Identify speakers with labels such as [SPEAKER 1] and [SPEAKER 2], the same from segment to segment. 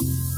[SPEAKER 1] you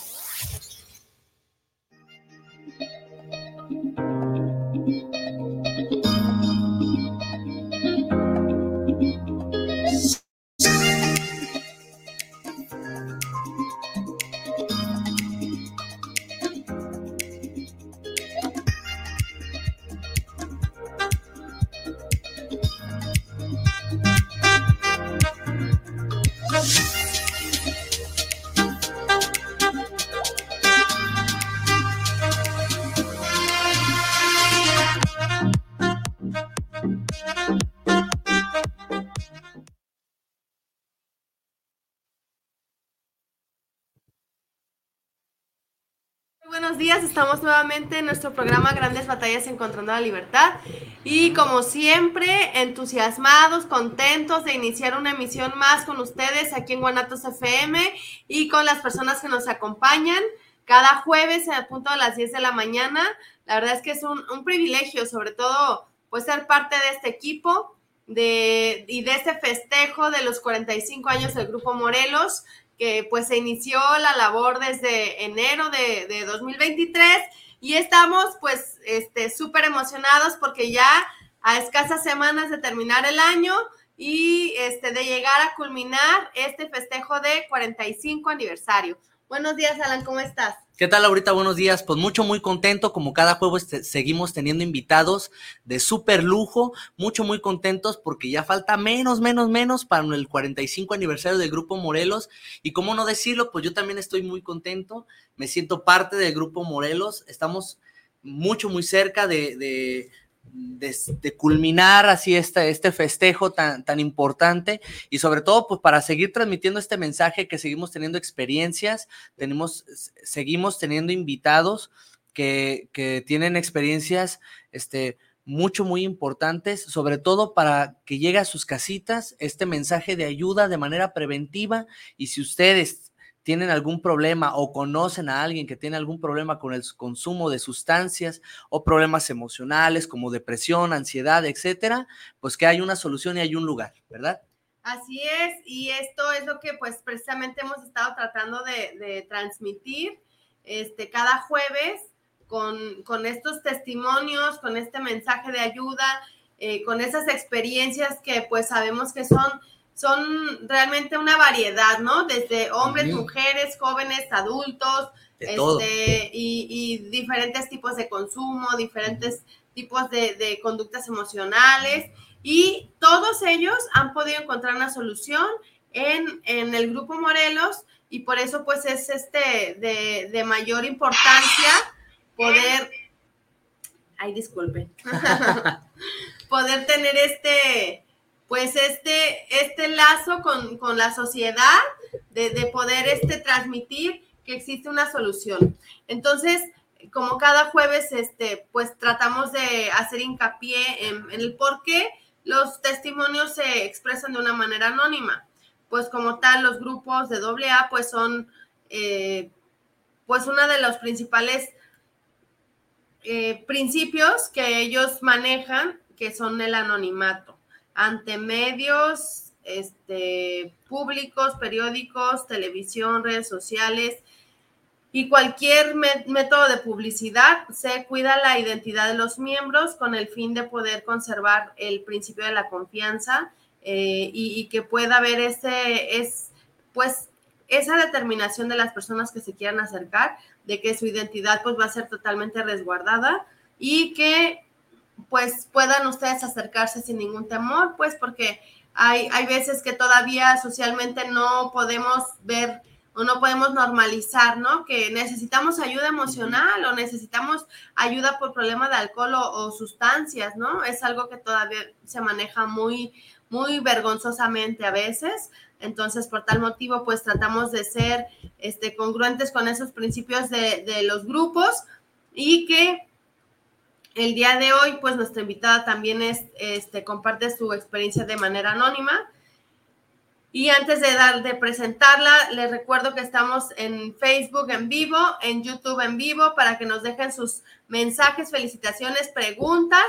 [SPEAKER 2] nuestro programa Grandes Batallas Encontrando la Libertad y como siempre entusiasmados, contentos de iniciar una emisión más con ustedes aquí en Guanatos FM y con las personas que nos acompañan cada jueves a punto de las 10 de la mañana. La verdad es que es un, un privilegio, sobre todo, pues ser parte de este equipo de, y de este festejo de los 45 años del Grupo Morelos que pues se inició la labor desde enero de, de 2023 y estamos pues este súper emocionados porque ya a escasas semanas de terminar el año y este de llegar a culminar este festejo de 45 aniversario. Buenos días, Alan, ¿cómo estás?
[SPEAKER 3] ¿Qué tal ahorita? Buenos días. Pues mucho, muy contento. Como cada jueves seguimos teniendo invitados de súper lujo. Mucho, muy contentos porque ya falta menos, menos, menos para el 45 aniversario del Grupo Morelos. Y cómo no decirlo, pues yo también estoy muy contento. Me siento parte del Grupo Morelos. Estamos mucho, muy cerca de, de, culminar así este, este festejo tan, tan importante y sobre todo pues para seguir transmitiendo este mensaje que seguimos teniendo experiencias, tenemos, seguimos teniendo invitados que, que tienen experiencias este, mucho, muy importantes, sobre todo para que llegue a sus casitas este mensaje de ayuda de manera preventiva y si ustedes tienen algún problema o conocen a alguien que tiene algún problema con el consumo de sustancias o problemas emocionales como depresión, ansiedad, etcétera, pues que hay una solución y hay un lugar, ¿verdad?
[SPEAKER 2] Así es, y esto es lo que pues precisamente hemos estado tratando de, transmitir este, cada jueves con, con, estos testimonios, con este mensaje de ayuda, eh, con esas experiencias que pues sabemos que son son realmente una variedad, ¿no? Desde hombres, mujeres, jóvenes, adultos, este, y, diferentes tipos de consumo, diferentes tipos de, conductas emocionales, y todos ellos han podido encontrar una solución en, el grupo Morelos, y por eso pues es este de, de mayor importancia poder ay, disculpen, poder tener este, pues este, este lazo con, la sociedad, de, de, poder este, transmitir que existe una solución. Entonces, como cada jueves, este, pues tratamos de hacer hincapié en, el por qué los testimonios se expresan de una manera anónima. Pues como tal, los grupos de AA pues son eh, pues uno de los principales eh, principios que ellos manejan, que son el anonimato ante medios este, públicos, periódicos, televisión, redes sociales y cualquier método de publicidad se cuida la identidad de los miembros con el fin de poder conservar el principio de la confianza eh, y, que pueda haber ese, es, pues, esa determinación de las personas que se quieran acercar de que su identidad pues va a ser totalmente resguardada y que pues puedan ustedes acercarse sin ningún temor, pues porque hay, hay veces que todavía socialmente no podemos ver o no podemos normalizar, ¿no? Que necesitamos ayuda emocional o necesitamos ayuda por problema de alcohol o, sustancias, ¿no? Es algo que todavía se maneja muy, muy vergonzosamente a veces. Entonces, por tal motivo, pues tratamos de ser este, congruentes con esos principios de, de los grupos y que el día de hoy, pues nuestra invitada también es, este, comparte su experiencia de manera anónima y antes de dar de presentarla, les recuerdo que estamos en Facebook en vivo, en YouTube en vivo, para que nos dejen sus mensajes, felicitaciones, preguntas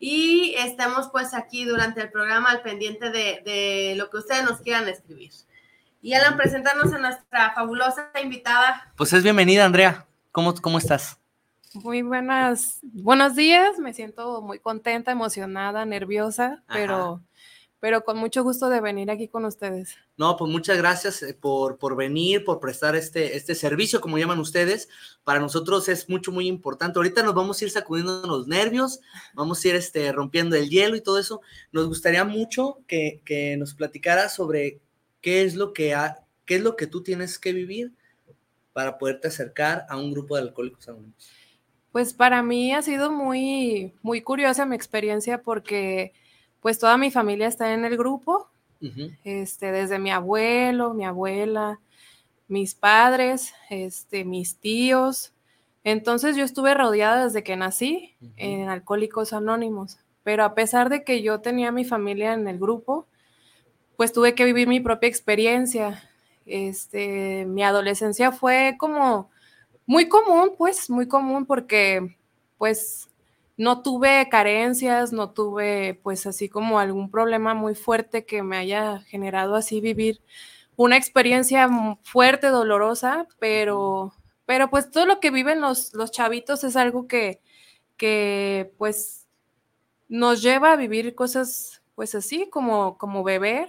[SPEAKER 2] y estemos pues aquí durante el programa al pendiente de, lo que ustedes nos quieran escribir. Y Alan, presentarnos a nuestra fabulosa invitada.
[SPEAKER 3] Pues es bienvenida, Andrea. ¿Cómo, cómo estás?
[SPEAKER 4] Muy buenas, buenos días. Me siento muy contenta, emocionada, nerviosa, pero pero con mucho gusto de venir aquí con ustedes.
[SPEAKER 3] No, pues muchas gracias eh, por, por venir, por prestar este, este servicio, como llaman ustedes. Para nosotros es mucho, muy importante. Ahorita nos vamos a ir sacudiendo los nervios, vamos a ir este, rompiendo el hielo y todo eso. Nos gustaría mucho que, que nos platicara sobre qué es, lo que ha, qué es lo que tú tienes que vivir para poderte acercar a un grupo de alcohólicos anónimos.
[SPEAKER 4] Pues para mí ha sido muy, muy curiosa mi experiencia porque pues toda mi familia está en el grupo, este, desde mi abuelo, mi abuela, mis padres, este, mis tíos. Entonces yo estuve rodeada desde que nací en Alcohólicos Anónimos, pero a pesar de que yo tenía mi familia en el grupo, pues tuve que vivir mi propia experiencia. Este, mi adolescencia fue como muy común, pues muy común porque pues no tuve carencias, no tuve pues así como algún problema muy fuerte que me haya generado así vivir una experiencia fuerte, dolorosa, pero, pero pues todo lo que viven los, los chavitos es algo que, que pues nos lleva a vivir cosas pues así como, como beber,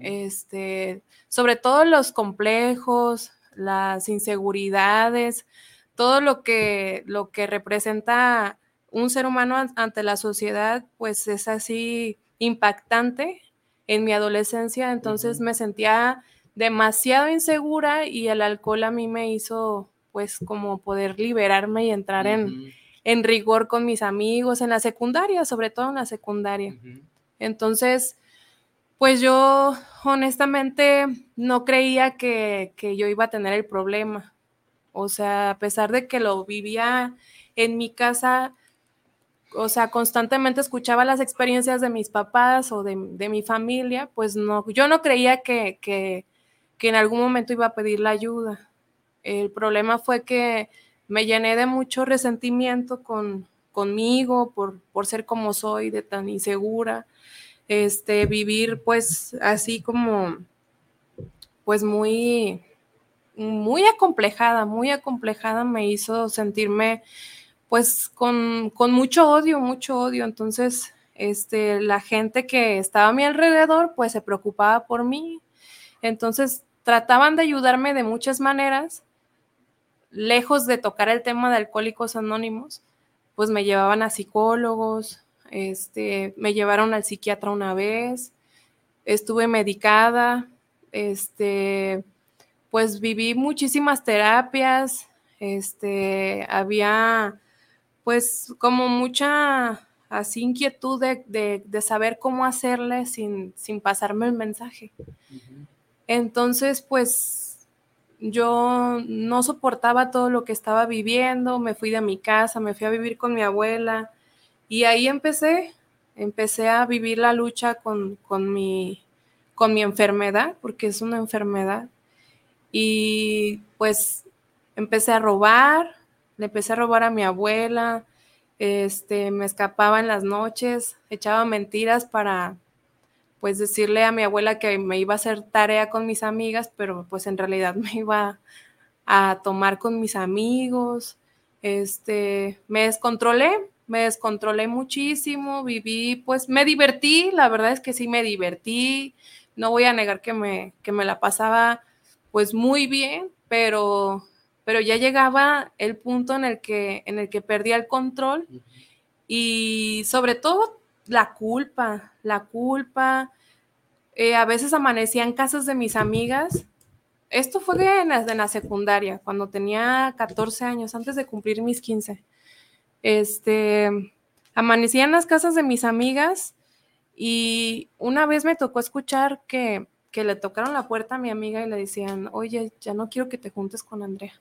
[SPEAKER 4] este, sobre todo los complejos, las inseguridades, todo lo que, lo que representa un ser humano ante la sociedad, pues es así impactante en mi adolescencia, entonces me sentía demasiado insegura y el alcohol a mí me hizo pues como poder liberarme y entrar en, en, rigor con mis amigos en la secundaria, sobre todo en la secundaria. Entonces, pues yo honestamente no creía que, que yo iba a tener el problema. O sea, a pesar de que lo vivía en mi casa, o sea, constantemente escuchaba las experiencias de mis papás o de, mi familia, pues no, yo no creía que, que, en algún momento iba a pedir la ayuda. El problema fue que me llené de mucho resentimiento con, conmigo por, por ser como soy, de tan insegura, este, vivir pues así como, pues muy, muy acomplejada, muy acomplejada me hizo sentirme pues con, mucho odio, mucho odio. Entonces, este, la gente que estaba a mi alrededor, pues se preocupaba por mí. Entonces, trataban de ayudarme de muchas maneras, lejos de tocar el tema de alcohólicos anónimos, pues me llevaban a psicólogos, este, me llevaron al psiquiatra una vez, estuve medicada, este, pues viví muchísimas terapias, este, había pues como mucha así inquietud de, saber cómo hacerle sin, sin pasarme el mensaje. Entonces, pues yo no soportaba todo lo que estaba viviendo, me fui de mi casa, me fui a vivir con mi abuela y ahí empecé, empecé a vivir la lucha con, con, mi, con mi enfermedad, porque es una enfermedad. Y pues empecé a robar, le empecé a robar a mi abuela, este, me escapaba en las noches, echaba mentiras para, pues, decirle a mi abuela que me iba a hacer tarea con mis amigas, pero pues en realidad me iba a tomar con mis amigos, este, me descontrolé, me descontrolé muchísimo, viví, pues me divertí, la verdad es que sí me divertí, no voy a negar que me, que me la pasaba pues muy bien, pero pero ya llegaba el punto en el que, en el que perdía el control y sobre todo la culpa, la culpa. Eh, a veces amanecía en casas de mis amigas. Esto fue en la, en la, secundaria, cuando tenía 14 años, antes de cumplir mis 15. Este, amanecía en las casas de mis amigas y una vez me tocó escuchar que, que le tocaron la puerta a mi amiga y le decían, oye, ya no quiero que te juntes con Andrea.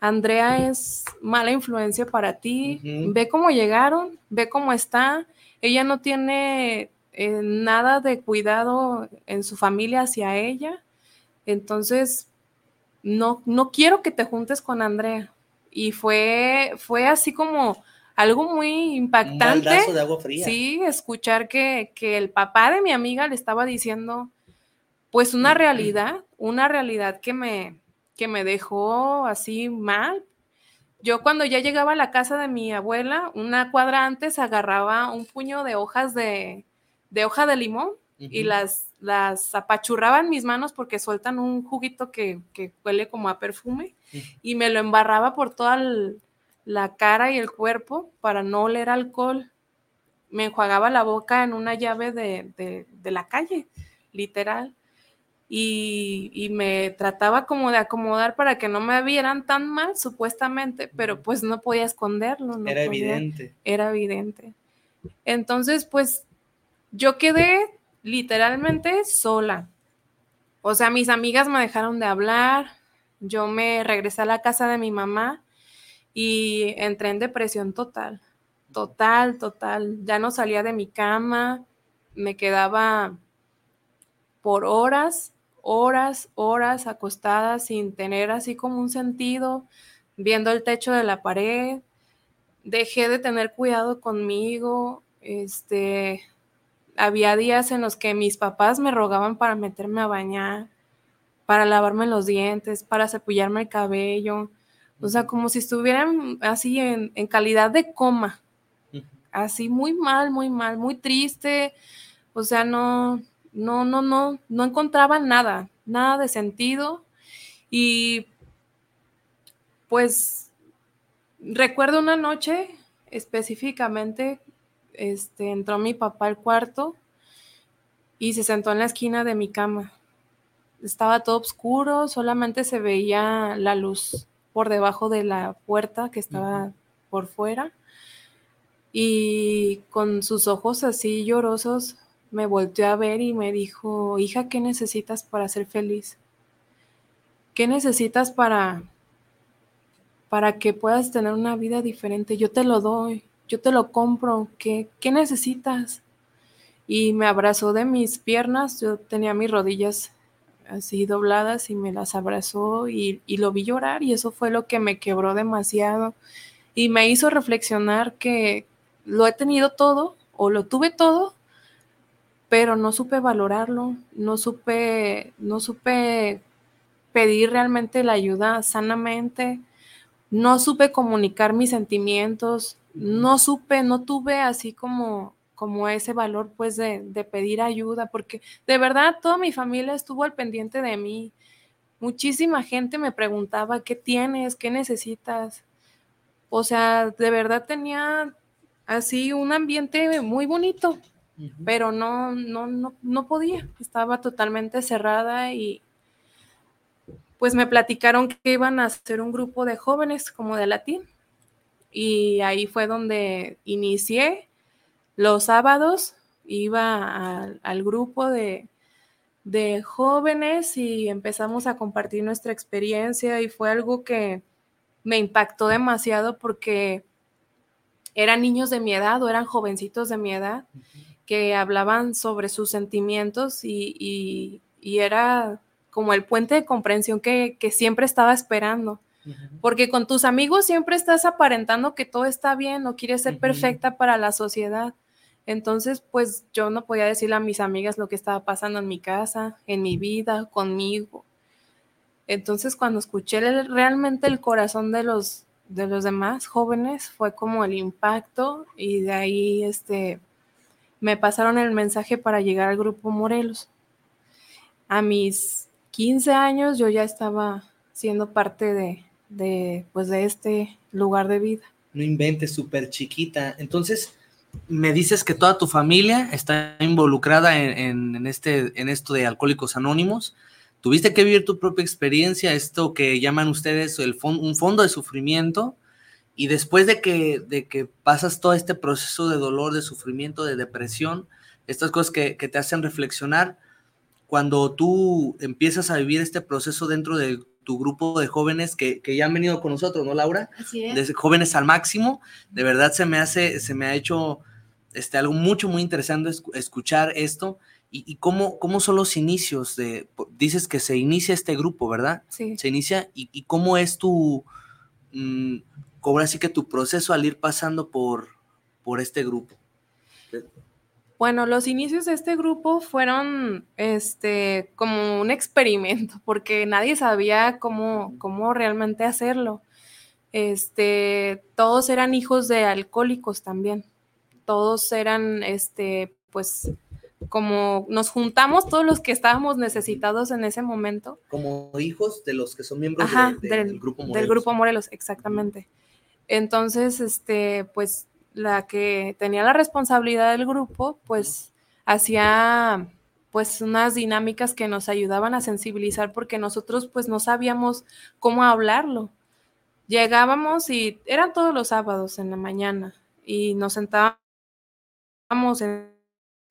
[SPEAKER 4] Andrea es mala influencia para ti, ve cómo llegaron, ve cómo está, ella no tiene eh, nada de cuidado en su familia hacia ella, entonces no, no quiero que te juntes con Andrea. Y fue, fue así como algo muy impactante.
[SPEAKER 3] de agua fría.
[SPEAKER 4] Sí, escuchar que, que el papá de mi amiga le estaba diciendo, pues una realidad, una realidad que me, que me dejó así mal. Yo cuando ya llegaba a la casa de mi abuela, una cuadra antes agarraba un puño de hojas de, de hoja de limón y las, las apachurraba en mis manos porque sueltan un juguito que, que huele como a perfume y me lo embarraba por toda la cara y el cuerpo para no oler alcohol. Me enjuagaba la boca en una llave de, de, de la calle, literal y, me trataba como de acomodar para que no me vieran tan mal, supuestamente, pero pues no podía esconderlo.
[SPEAKER 3] era evidente.
[SPEAKER 4] Era evidente. Entonces, pues yo quedé literalmente sola. O sea, mis amigas me dejaron de hablar, yo me regresé a la casa de mi mamá y entré en depresión total, total, total. Ya no salía de mi cama, me quedaba por horas horas, horas acostada sin tener así como un sentido, viendo el techo de la pared. Dejé de tener cuidado conmigo. Este, había días en los que mis papás me rogaban para meterme a bañar, para lavarme los dientes, para cepillarme el cabello. O sea, como si estuvieran así en, en calidad de coma. Así muy mal, muy mal, muy triste. O sea, no, no, no, no, no encontraba nada, nada de sentido. Y pues recuerdo una noche específicamente, este, entró mi papá al cuarto y se sentó en la esquina de mi cama. Estaba todo oscuro, solamente se veía la luz por debajo de la puerta que estaba por fuera. Y con sus ojos así llorosos me volteó a ver y me dijo, hija, ¿qué necesitas para ser feliz? ¿Qué necesitas para, para que puedas tener una vida diferente? Yo te lo doy, yo te lo compro, ¿qué, qué necesitas? Y me abrazó de mis piernas, yo tenía mis rodillas así dobladas y me las abrazó y, y lo vi llorar y eso fue lo que me quebró demasiado y me hizo reflexionar que lo he tenido todo o lo tuve todo pero no supe valorarlo, no supe, no supe pedir realmente la ayuda sanamente, no supe comunicar mis sentimientos, no supe, no tuve así como, como ese valor pues de, de pedir ayuda, porque de verdad toda mi familia estuvo al pendiente de mí. Muchísima gente me preguntaba, ¿qué tienes? ¿Qué necesitas? O sea, de verdad tenía así un ambiente muy bonito, pero no, no, no, no podía, estaba totalmente cerrada y pues me platicaron que iban a hacer un grupo de jóvenes como de latín y ahí fue donde inicié los sábados, iba al grupo de, de jóvenes y empezamos a compartir nuestra experiencia y fue algo que me impactó demasiado porque eran niños de mi edad o eran jovencitos de mi edad que hablaban sobre sus sentimientos y, era como el puente de comprensión que, siempre estaba esperando. Porque con tus amigos siempre estás aparentando que todo está bien, no quieres ser perfecta para la sociedad. Entonces, pues yo no podía decirle a mis amigas lo que estaba pasando en mi casa, en mi vida, conmigo. Entonces, cuando escuché realmente el corazón de los, de los demás jóvenes, fue como el impacto y de ahí este, me pasaron el mensaje para llegar al grupo Morelos. A mis 15 años yo ya estaba siendo parte de, de, pues de este lugar de vida.
[SPEAKER 3] No inventes, súper chiquita. Entonces, me dices que toda tu familia está involucrada en, este, en esto de Alcohólicos Anónimos. Tuviste que vivir tu propia experiencia, esto que llaman ustedes el un fondo de sufrimiento, y después de que, de que pasas todo este proceso de dolor, de sufrimiento, de depresión, estas cosas que, te hacen reflexionar, cuando tú empiezas a vivir este proceso dentro de tu grupo de jóvenes que, ya han venido con nosotros, ¿no, Laura?
[SPEAKER 2] Así es.
[SPEAKER 3] De jóvenes al máximo. De verdad se me hace, se me ha hecho este, algo mucho, muy interesante escuchar esto. Y, cómo, cómo, son los inicios de, dices que se inicia este grupo, ¿verdad?
[SPEAKER 4] Sí.
[SPEAKER 3] Se inicia y, cómo es tu, mm, cómo así que tu proceso al ir pasando por, por este grupo.
[SPEAKER 4] Bueno, los inicios de este grupo fueron este, como un experimento, porque nadie sabía cómo, cómo realmente hacerlo. Este, todos eran hijos de alcohólicos también. Todos eran, este, pues, como nos juntamos todos los que estábamos necesitados en ese momento.
[SPEAKER 3] Como hijos de los que son miembros del, grupo Morelos.
[SPEAKER 4] Del grupo Morelos, exactamente. Entonces, este, pues la que tenía la responsabilidad del grupo, pues hacía pues unas dinámicas que nos ayudaban a sensibilizar porque nosotros pues no sabíamos cómo hablarlo. Llegábamos y eran todos los sábados en la mañana y nos sentábamos en,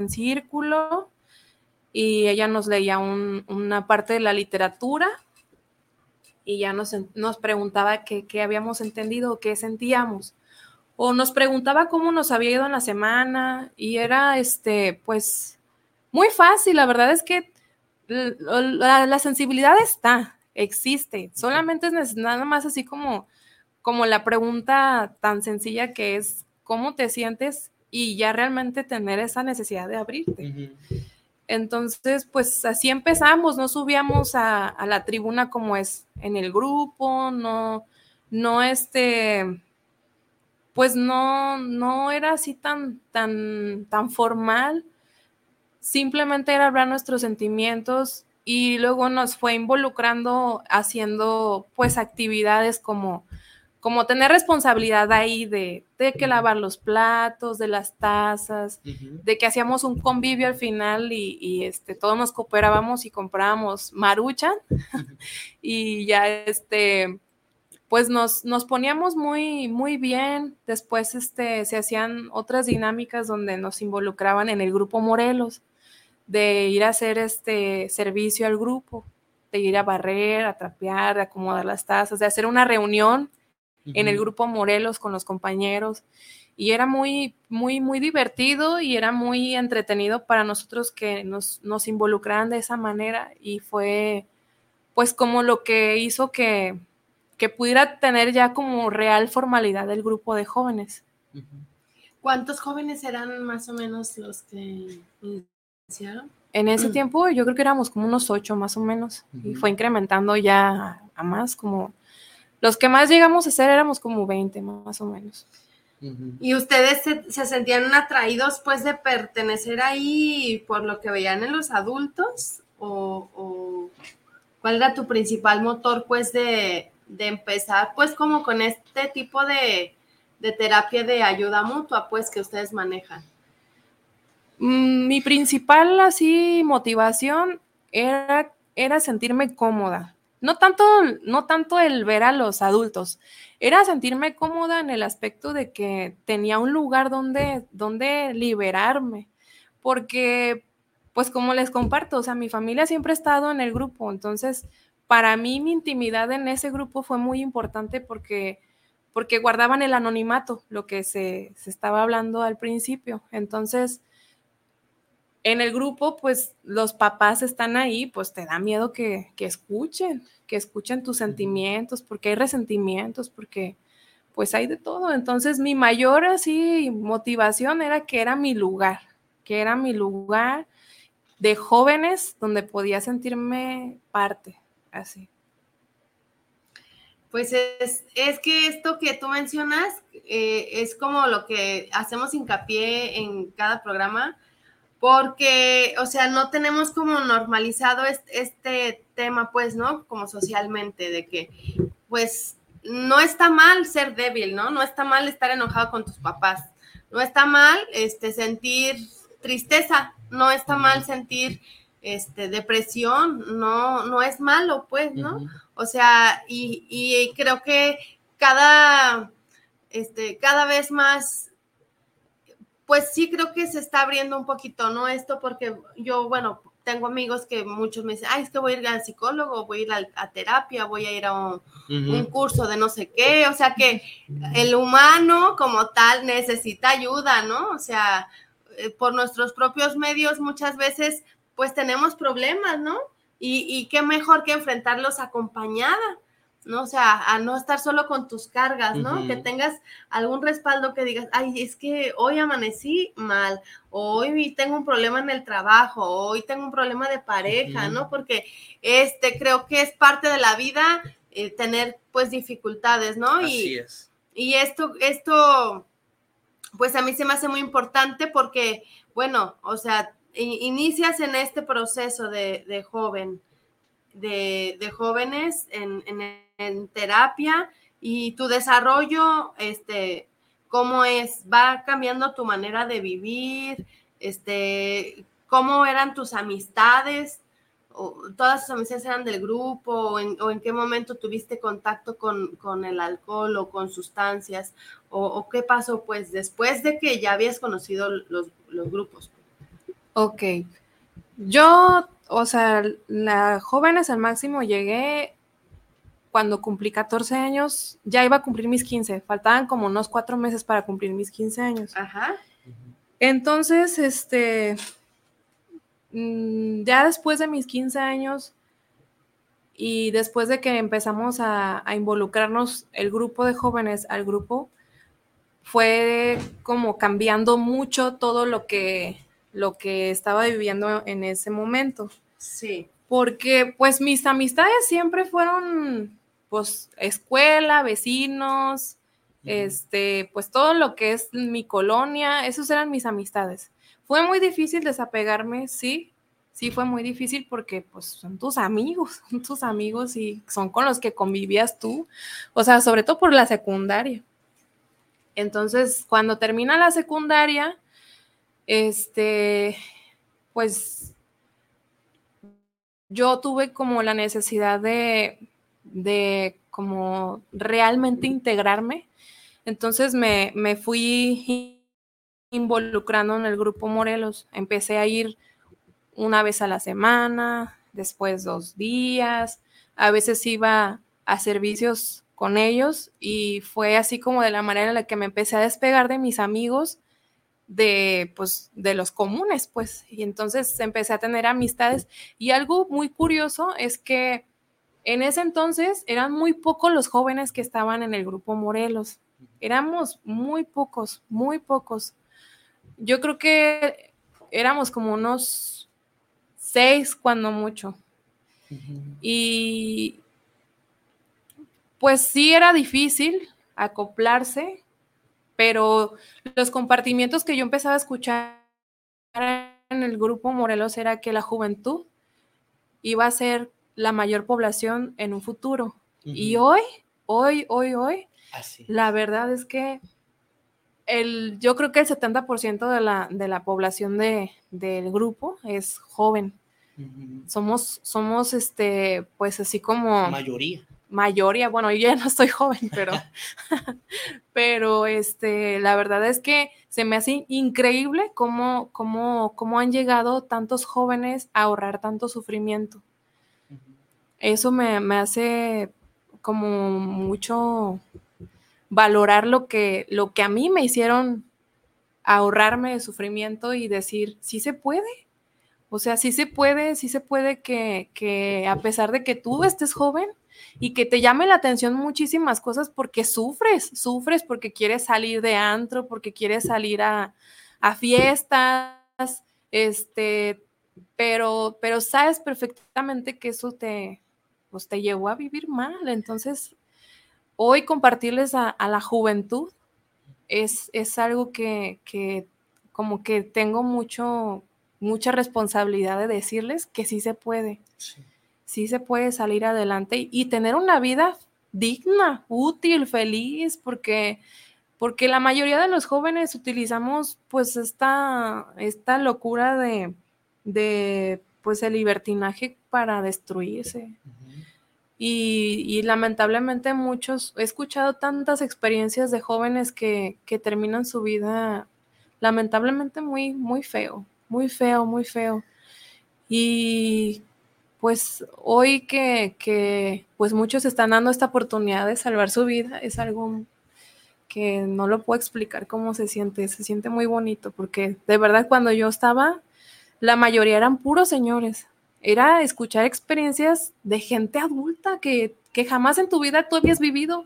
[SPEAKER 4] círculo y ella nos leía una parte de la literatura y ya nos, nos preguntaba qué habíamos entendido, qué sentíamos o nos preguntaba cómo nos había ido en la semana y era, este, pues, muy fácil. La verdad es que la, sensibilidad está, existe. Solamente es nada más así como, como la pregunta tan sencilla que es, ¿cómo te sientes? Y ya realmente tener esa necesidad de abrirte. Entonces, pues así empezamos, no subíamos a, a, la tribuna como es en el grupo, no, no este, pues no, no era así tan, tan, tan formal, simplemente era hablar nuestros sentimientos y luego nos fue involucrando haciendo pues actividades como, como tener responsabilidad ahí de, de que lavar los platos, de las tazas, de que hacíamos un convivio al final y, este, todos nos cooperábamos y comprábamos maruchan. Y ya este pues nos, nos, poníamos muy, muy bien. Después este, se hacían otras dinámicas donde nos involucraban en el grupo Morelos, de ir a hacer este servicio al grupo, de ir a barrer, a trapear, de acomodar las tazas, de hacer una reunión en el grupo Morelos con los compañeros. Y era muy, muy, muy divertido y era muy entretenido para nosotros que nos, nos involucraran de esa manera. Y fue pues como lo que hizo que, que pudiera tener ya como real formalidad el grupo de jóvenes.
[SPEAKER 2] ¿Cuántos jóvenes eran más o menos los que iniciaron?
[SPEAKER 4] En ese tiempo yo creo que éramos como unos ocho más o menos y fue incrementando ya a, más como los que más llegamos a ser éramos como 20 más o menos.
[SPEAKER 2] ¿Y ustedes se, sentían atraídos pues de pertenecer ahí por lo que veían en los adultos? ¿O, cuál era tu principal motor pues de, de empezar pues como con este tipo de, terapia de ayuda mutua pues que ustedes manejan?
[SPEAKER 4] Mm, mi principal así motivación era, era sentirme cómoda, no tanto, no tanto el ver a los adultos, era sentirme cómoda en el aspecto de que tenía un lugar donde, donde liberarme, porque, pues como les comparto, o sea, mi familia siempre ha estado en el grupo, entonces, para mí mi intimidad en ese grupo fue muy importante porque, porque guardaban el anonimato, lo que se, se estaba hablando al principio, entonces en el grupo, pues los papás están ahí, pues te da miedo que, escuchen, que escuchen tus sentimientos, porque hay resentimientos, porque pues hay de todo. Entonces mi mayor así motivación era que era mi lugar, que era mi lugar de jóvenes donde podía sentirme parte, así.
[SPEAKER 2] Pues es, es que esto que tú mencionas eh, es como lo que hacemos hincapié en cada programa, porque, o sea, no tenemos como normalizado este, tema, pues, ¿no? Como socialmente, de que, pues, no está mal ser débil, ¿no? No está mal estar enojado con tus papás, no está mal, este, sentir tristeza, no está mal sentir, este, depresión, no, no es malo, pues, ¿no? O sea, y, y creo que cada, este, cada vez más pues sí creo que se está abriendo un poquito, ¿no? Esto porque yo, bueno, tengo amigos que muchos me dicen, ay, es que voy a ir al psicólogo, voy a ir a, terapia, voy a ir a un, curso de no sé qué, o sea que el humano como tal necesita ayuda, ¿no? O sea, eh, por nuestros propios medios muchas veces pues tenemos problemas, ¿no? Y, y qué mejor que enfrentarlos acompañada. ¿no? O sea, a no estar solo con tus cargas, ¿no? Que tengas algún respaldo que digas, ay, es que hoy amanecí mal, hoy tengo un problema en el trabajo, hoy tengo un problema de pareja, ¿no? Porque este, creo que es parte de la vida eh, tener, pues, dificultades, ¿no?
[SPEAKER 3] Así
[SPEAKER 2] y,
[SPEAKER 3] es.
[SPEAKER 2] Y esto, esto, pues, a mí se me hace muy importante porque, bueno, o sea, inicias en este proceso de, joven, de, jóvenes en, en en terapia y tu desarrollo, este, cómo es, va cambiando tu manera de vivir, este, cómo eran tus amistades, o, todas tus amistades eran del grupo, o en, qué momento tuviste contacto con, el alcohol o con sustancias, o, qué pasó pues después de que ya habías conocido los grupos.
[SPEAKER 4] Ok, yo, o sea, la jóvenes al máximo llegué cuando cumplí 14 años, ya iba a cumplir mis 15, faltaban como unos cuatro meses para cumplir mis 15 años.
[SPEAKER 2] Ajá.
[SPEAKER 4] Entonces, este, mm, ya después de mis 15 años y después de que empezamos a, involucrarnos el grupo de jóvenes al grupo, fue como cambiando mucho todo lo que, lo que estaba viviendo en ese momento.
[SPEAKER 2] Sí.
[SPEAKER 4] Porque pues mis amistades siempre fueron pues escuela, vecinos, este, pues todo lo que es mi colonia, esos eran mis amistades. Fue muy difícil desapegarme, sí, sí fue muy difícil porque pues son tus amigos, son tus amigos y son con los que convivías tú, o sea, sobre todo por la secundaria. Entonces, cuando termina la secundaria, este, pues yo tuve como la necesidad de de como realmente integrarme. Entonces me, fui involucrando en el grupo Morelos. Empecé a ir una vez a la semana, después dos días, a veces iba a servicios con ellos y fue así como de la manera en la que me empecé a despegar de mis amigos de pues de los comunes pues y entonces empecé a tener amistades y algo muy curioso es que en ese entonces eran muy pocos los jóvenes que estaban en el grupo Morelos. Éramos muy pocos, muy pocos. Yo creo que éramos como unos seis cuando mucho. Y pues sí era difícil acoplarse, pero los compartimientos que yo empezaba a escuchar en el grupo Morelos era que la juventud iba a ser la mayor población en un futuro. Y hoy, hoy, hoy, hoy, la verdad es que el, yo creo que el 70% de la, de la población de, del grupo es joven. Somos, somos, este, pues así como...
[SPEAKER 3] Mayoría.
[SPEAKER 4] Mayoría, bueno, yo ya no estoy joven, pero, pero este, la verdad es que se me hace increíble cómo, cómo, cómo han llegado tantos jóvenes a ahorrar tanto sufrimiento. Eso me, me hace como mucho valorar lo que, lo que a mí me hicieron ahorrarme de sufrimiento y decir, sí se puede. O sea, sí se puede, sí se puede que, que a pesar de que tú estés joven y que te llame la atención muchísimas cosas porque sufres, sufres porque quieres salir de antro, porque quieres salir a, a fiestas, este, pero, pero sabes perfectamente que eso te, pues, te llevó a vivir mal. Entonces, hoy compartirles a, la juventud es, es algo que, como que tengo mucho, mucha responsabilidad de decirles que sí se puede. Sí. Se puede salir adelante y, tener una vida digna, útil, feliz, porque, porque la mayoría de los jóvenes utilizamos pues esta, esta locura de, de pues el libertinaje para destruirse. Y, lamentablemente muchos, he escuchado tantas experiencias de jóvenes que, terminan su vida lamentablemente muy, muy feo, muy feo, muy feo. Y pues hoy que, que pues muchos están dando esta oportunidad de salvar su vida, es algo que no lo puedo explicar cómo se siente, se siente muy bonito, porque de verdad cuando yo estaba, la mayoría eran puros señores, era escuchar experiencias de gente adulta que, jamás en tu vida tú habías vivido.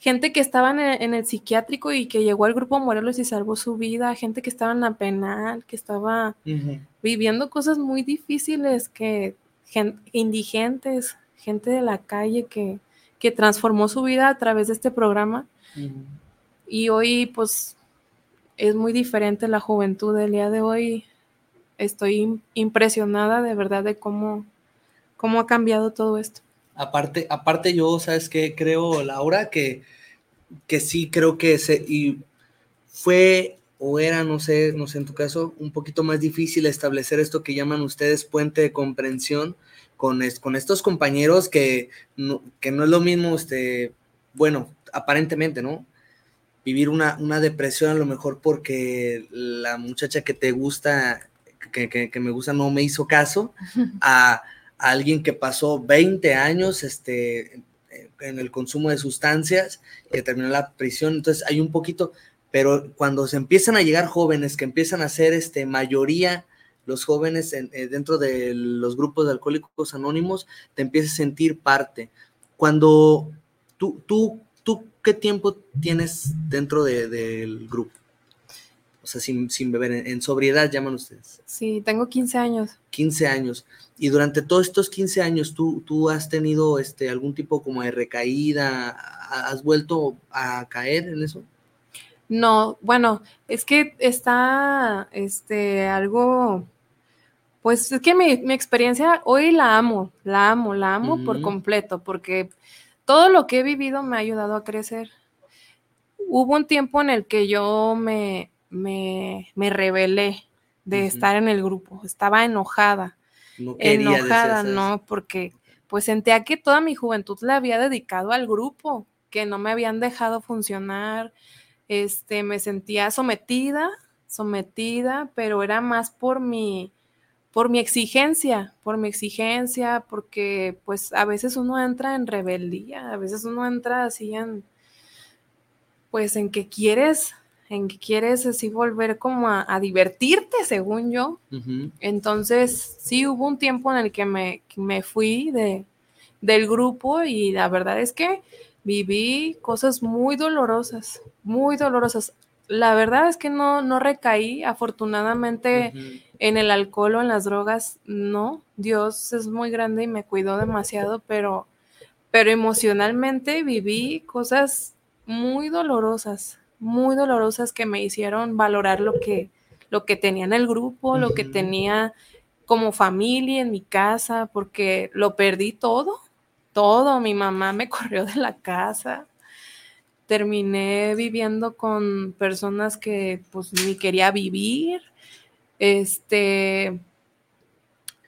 [SPEAKER 4] Gente que estaba en el, psiquiátrico y que llegó al grupo Morelos y salvó su vida, gente que estaba en la penal, que estaba viviendo cosas muy difíciles, que indigentes, gente de la calle que, que transformó su vida a través de este programa. Y hoy, pues, es muy diferente la juventud del día de hoy estoy impresionada de verdad de cómo, cómo ha cambiado todo esto.
[SPEAKER 3] Aparte, aparte yo, ¿sabes qué? Creo, Laura, que, que sí creo que se, y fue o era, no sé, no sé en tu caso, un poquito más difícil establecer esto que llaman ustedes puente de comprensión con, con estos compañeros que no, que no es lo mismo, este, bueno, aparentemente, ¿no? Vivir una, una depresión a lo mejor porque la muchacha que te gusta que, me gusta no me hizo caso, a, alguien que pasó 20 años este, en el consumo de sustancias, que terminó la prisión, entonces hay un poquito, pero cuando se empiezan a llegar jóvenes, que empiezan a ser este, mayoría los jóvenes eh, dentro de los grupos de alcohólicos anónimos, te empiezas a sentir parte. Cuando tú, tú, tú, ¿qué tiempo tienes dentro del grupo? O sea, sin, beber, en, sobriedad llaman ustedes.
[SPEAKER 4] Sí, tengo 15 años.
[SPEAKER 3] 15 años. Y durante todos estos 15 años, ¿tú, tú has tenido este, algún tipo como de recaída? ¿Has vuelto a caer en eso?
[SPEAKER 4] No, bueno, es que está este, algo, pues es que mi, experiencia hoy la amo, la amo, la amo por completo, porque todo lo que he vivido me ha ayudado a crecer. Hubo un tiempo en el que yo me, me, me rebelé de estar en el grupo. Estaba enojada. enojada, ¿no? Porque pues sentía que toda mi juventud la había dedicado al grupo, que no me habían dejado funcionar. Este, me sentía sometida, sometida, pero era más por mi, por mi exigencia, por mi exigencia, porque pues a veces uno entra en rebeldía, a veces uno entra así en, pues en que quieres en que quieres así volver como a, divertirte, según yo. Entonces, sí hubo un tiempo en el que me, me fui de, del grupo y la verdad es que viví cosas muy dolorosas, muy dolorosas. La verdad es que no, no recaí, afortunadamente, en el alcohol o en las drogas, no. Dios es muy grande y me cuidó demasiado, pero, pero emocionalmente viví cosas muy dolorosas, muy dolorosas que me hicieron valorar lo que, lo que tenía en el grupo, lo que tenía como familia en mi casa, porque lo perdí todo, todo. Mi mamá me corrió de la casa. Terminé viviendo con personas que pues ni quería vivir. Este,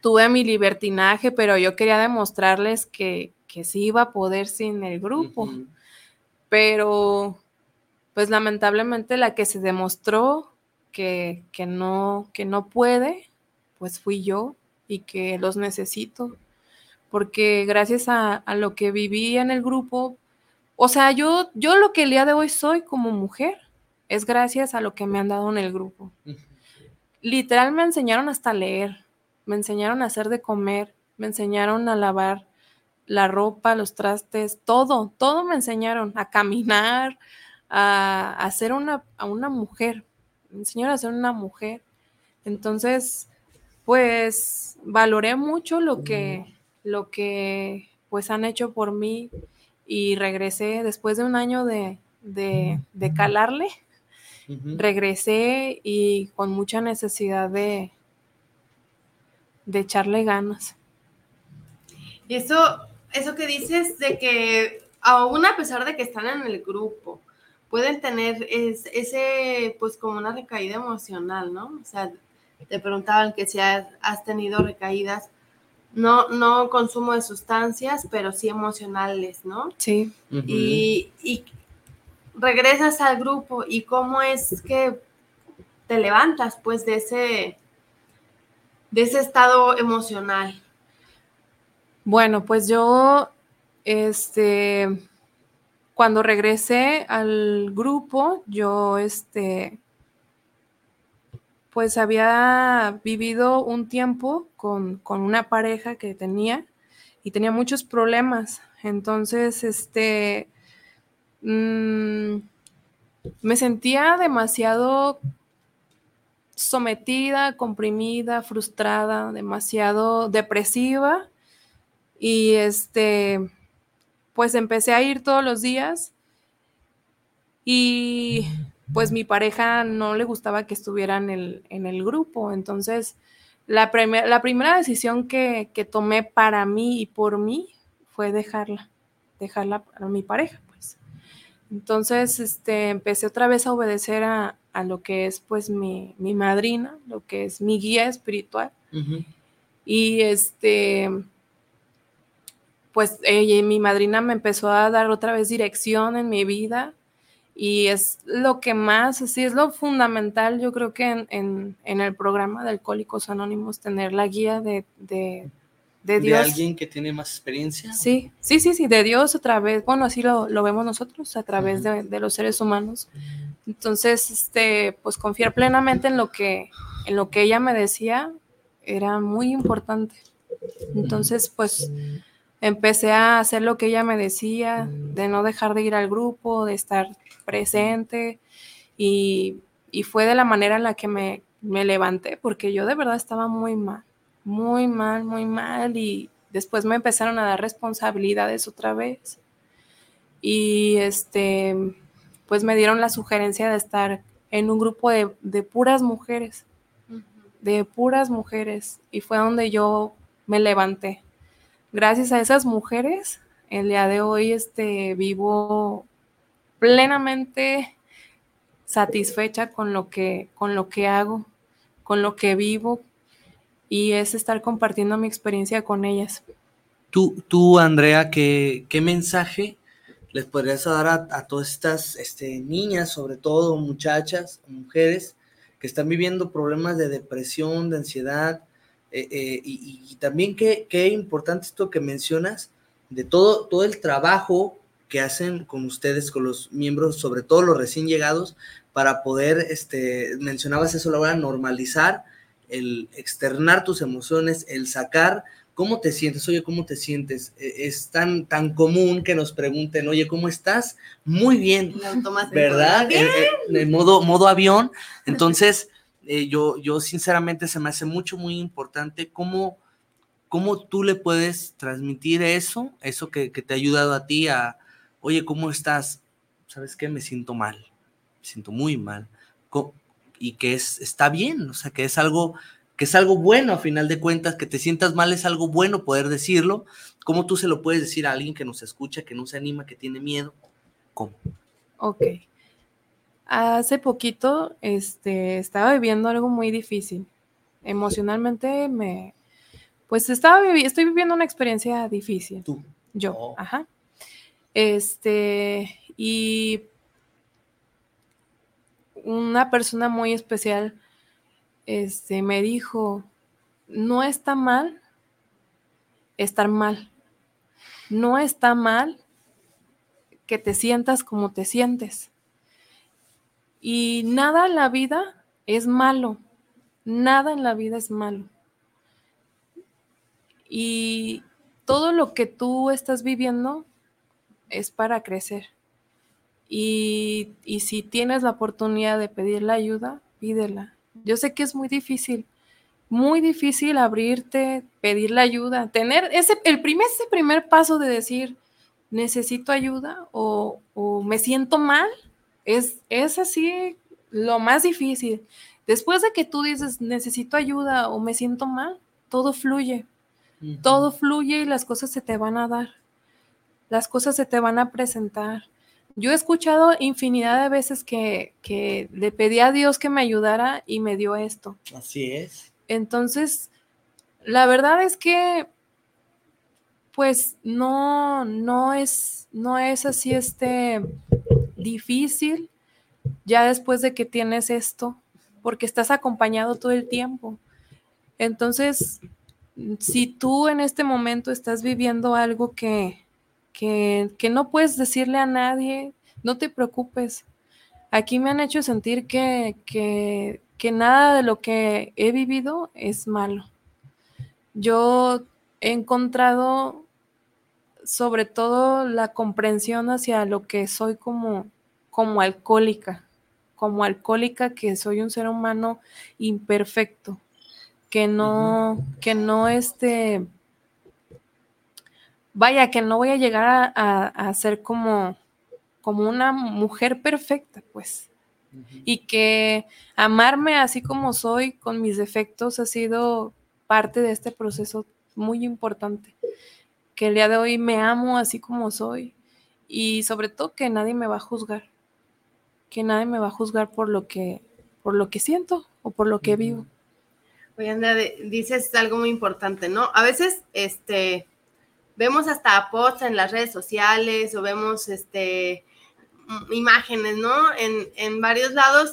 [SPEAKER 4] tuve mi libertinaje, pero yo quería demostrarles que, que sí iba a poder sin el grupo. Pero, pues lamentablemente la que se demostró que, que, no, que no puede, pues fui yo y que los necesito. Porque gracias a, a lo que viví en el grupo, o sea, yo, yo lo que el día de hoy soy como mujer es gracias a lo que me han dado en el grupo. Literal me enseñaron hasta a leer, me enseñaron a hacer de comer, me enseñaron a lavar la ropa, los trastes, todo, todo me enseñaron a caminar, a, a ser una, a una mujer, me enseñaron a ser una mujer. Entonces, pues valoré mucho lo que, lo que pues han hecho por mí y regresé después de un año de, de, de calarle, regresé y con mucha necesidad de, de echarle ganas.
[SPEAKER 2] Y eso, eso que dices de que aún a pesar de que están en el grupo, pueden tener ese, pues como una recaída emocional, ¿no? O sea, te preguntaban que si has, tenido recaídas, no, no consumo de sustancias, pero sí emocionales, ¿no?
[SPEAKER 4] Sí.
[SPEAKER 2] y, y regresas al grupo y cómo es que te levantas pues de ese de ese estado emocional?
[SPEAKER 4] Bueno, pues yo, este, cuando regresé al grupo, yo, este, pues había vivido un tiempo con, una pareja que tenía y tenía muchos problemas. Entonces, este, mm, me sentía demasiado sometida, comprimida, frustrada, demasiado depresiva. Y este, pues empecé a ir todos los días y pues mi pareja no le gustaba que estuviera en el, en el grupo. Entonces, la, la primera decisión que, que, tomé para mí y por mí fue dejarla, dejarla a mi pareja. Entonces, este, empecé otra vez a obedecer a, lo que es, pues, mi, madrina, lo que es mi guía espiritual. Y, este, pues, ella, mi madrina me empezó a dar otra vez dirección en mi vida. Y es lo que más, así es lo fundamental, yo creo que en, el programa de Alcohólicos Anónimos, tener la guía de de Dios.
[SPEAKER 3] ¿De alguien que tiene más experiencia?
[SPEAKER 4] Sí, sí, sí, sí, de Dios a través, bueno, así lo, vemos nosotros, a través de, los seres humanos. Entonces, este, pues confiar plenamente en lo que, en lo que ella me decía era muy importante. Entonces, pues empecé a hacer lo que ella me decía, de no dejar de ir al grupo, de estar presente y, y fue de la manera en la que me, me levanté, porque yo de verdad estaba muy mal muy mal, muy mal y después me empezaron a dar responsabilidades otra vez. Y este, pues me dieron la sugerencia de estar en un grupo de, puras mujeres, de puras mujeres. Y fue donde yo me levanté. Gracias a esas mujeres, el día de hoy este, vivo plenamente satisfecha con lo que, con lo que hago, con lo que vivo, y es estar compartiendo mi experiencia con ellas.
[SPEAKER 3] Tú, tú Andrea, ¿qué, qué mensaje les podrías dar a, todas estas este, niñas, sobre todo muchachas, mujeres, que están viviendo problemas de depresión, de ansiedad? Eh, eh, y, también qué, qué importante esto que mencionas de todo, todo el trabajo que hacen con ustedes, con los miembros, sobre todo los recién llegados, para poder, este, mencionabas eso, la normalizar el externar tus emociones, el sacar cómo te sientes, oye, ¿cómo te sientes? E, es tan, tan común que nos pregunten, oye, ¿cómo estás? Muy bien, ¿verdad? En, modo, modo avión. Entonces, eh, yo, yo sinceramente se me hace mucho, muy importante cómo, cómo tú le puedes transmitir eso, eso que, te ha ayudado a ti a, oye, ¿cómo estás? ¿Sabes qué? Me siento mal, me siento muy mal y que es, está bien, o sea, que es algo que es algo bueno a final de cuentas, que te sientas mal es algo bueno poder decirlo. ¿Cómo tú se lo puedes decir a alguien que nos escucha, que no se anima, que tiene miedo? ¿Cómo?
[SPEAKER 4] Ok. Hace poquito este, estaba viviendo algo muy difícil. Emocionalmente me, pues estaba estoy viviendo una experiencia difícil.
[SPEAKER 3] Tú.
[SPEAKER 4] Yo, oh. ajá. Este, y una persona muy especial este, me dijo, no está mal estar mal. No está mal que te sientas como te sientes. Y nada en la vida es malo. Nada en la vida es malo. Y todo lo que tú estás viviendo es para crecer. Y, y, si tienes la oportunidad de pedir la ayuda, pídela. Yo sé que es muy difícil, muy difícil abrirte, pedir la ayuda, tener ese, el primer, ese primer paso de decir, necesito ayuda o, me siento mal, es, es así lo más difícil. Después de que tú dices, necesito ayuda o me siento mal, todo fluye. Todo fluye y las cosas se te van a dar. Las cosas se te van a presentar. Yo he escuchado infinidad de veces que, que le pedí a Dios que me ayudara y me dio esto.
[SPEAKER 3] Así es.
[SPEAKER 4] Entonces, la verdad es que, pues, no, no es, no es así este difícil ya después de que tienes esto, porque estás acompañado todo el tiempo. Entonces, si tú en este momento estás viviendo algo que, que, que, no puedes decirle a nadie, no te preocupes. Aquí me han hecho sentir que, que, que nada de lo que he vivido es malo. Yo he encontrado sobre todo la comprensión hacia lo que soy como, como alcohólica, como alcohólica que soy un ser humano imperfecto, que no, que no este, vaya, que no voy a llegar a, a ser como, como una mujer perfecta, pues. Y que amarme así como soy, con mis defectos, ha sido parte de este proceso muy importante. Que el día de hoy me amo así como soy y sobre todo que nadie me va a juzgar, que nadie me va a juzgar por lo que, por lo que siento o por lo que vivo.
[SPEAKER 2] Oye, Andrea, dices algo muy importante, ¿no? A veces, este, vemos hasta posts en las redes sociales o vemos, este, imágenes, ¿no? En, en varios lados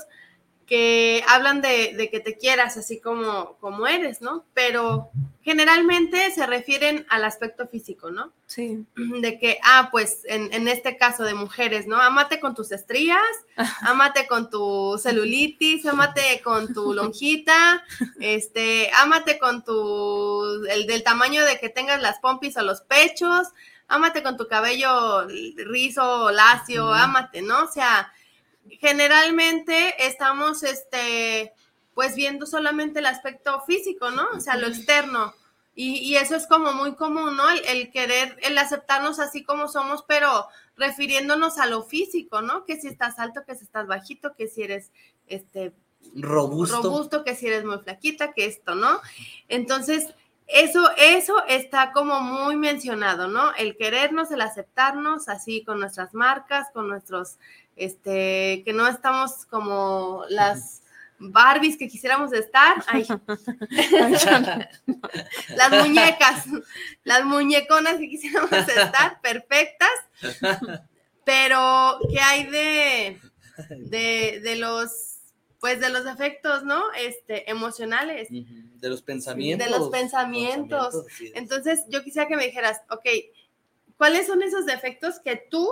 [SPEAKER 2] que hablan de, de, que te quieras así como, como eres, ¿no? Pero generalmente se refieren al aspecto físico, ¿no?
[SPEAKER 4] Sí.
[SPEAKER 2] De que, ah, pues en, en este caso de mujeres, ¿no? Amate con tus estrías, amate con tu celulitis, amate con tu lonjita, este, amate con tu, el del tamaño de que tengas las pompis o los pechos, ámate con tu cabello rizo, lacio, ámate, ¿no? O sea, generalmente estamos, este, pues viendo solamente el aspecto físico, ¿no? O sea, lo externo. Y, eso es como muy común, ¿no? El, querer, el aceptarnos así como somos, pero refiriéndonos a lo físico, ¿no? Que si estás alto, que si estás bajito, que si eres, este,
[SPEAKER 3] robusto.
[SPEAKER 2] robusto, que si eres muy flaquita, que esto, ¿no? Entonces, eso, eso está como muy mencionado, ¿no? El querernos, el aceptarnos así con nuestras marcas, con nuestros, este, que no estamos como las Barbies que quisiéramos estar. las muñecas, las muñeconas que quisiéramos estar, perfectas. Pero, ¿qué hay de, de, de los pues de los efectos, ¿no? Este, emocionales.
[SPEAKER 3] De los pensamientos.
[SPEAKER 2] De los pensamientos. Entonces, yo quisiera que me dijeras, ok, ¿cuáles son esos defectos que tú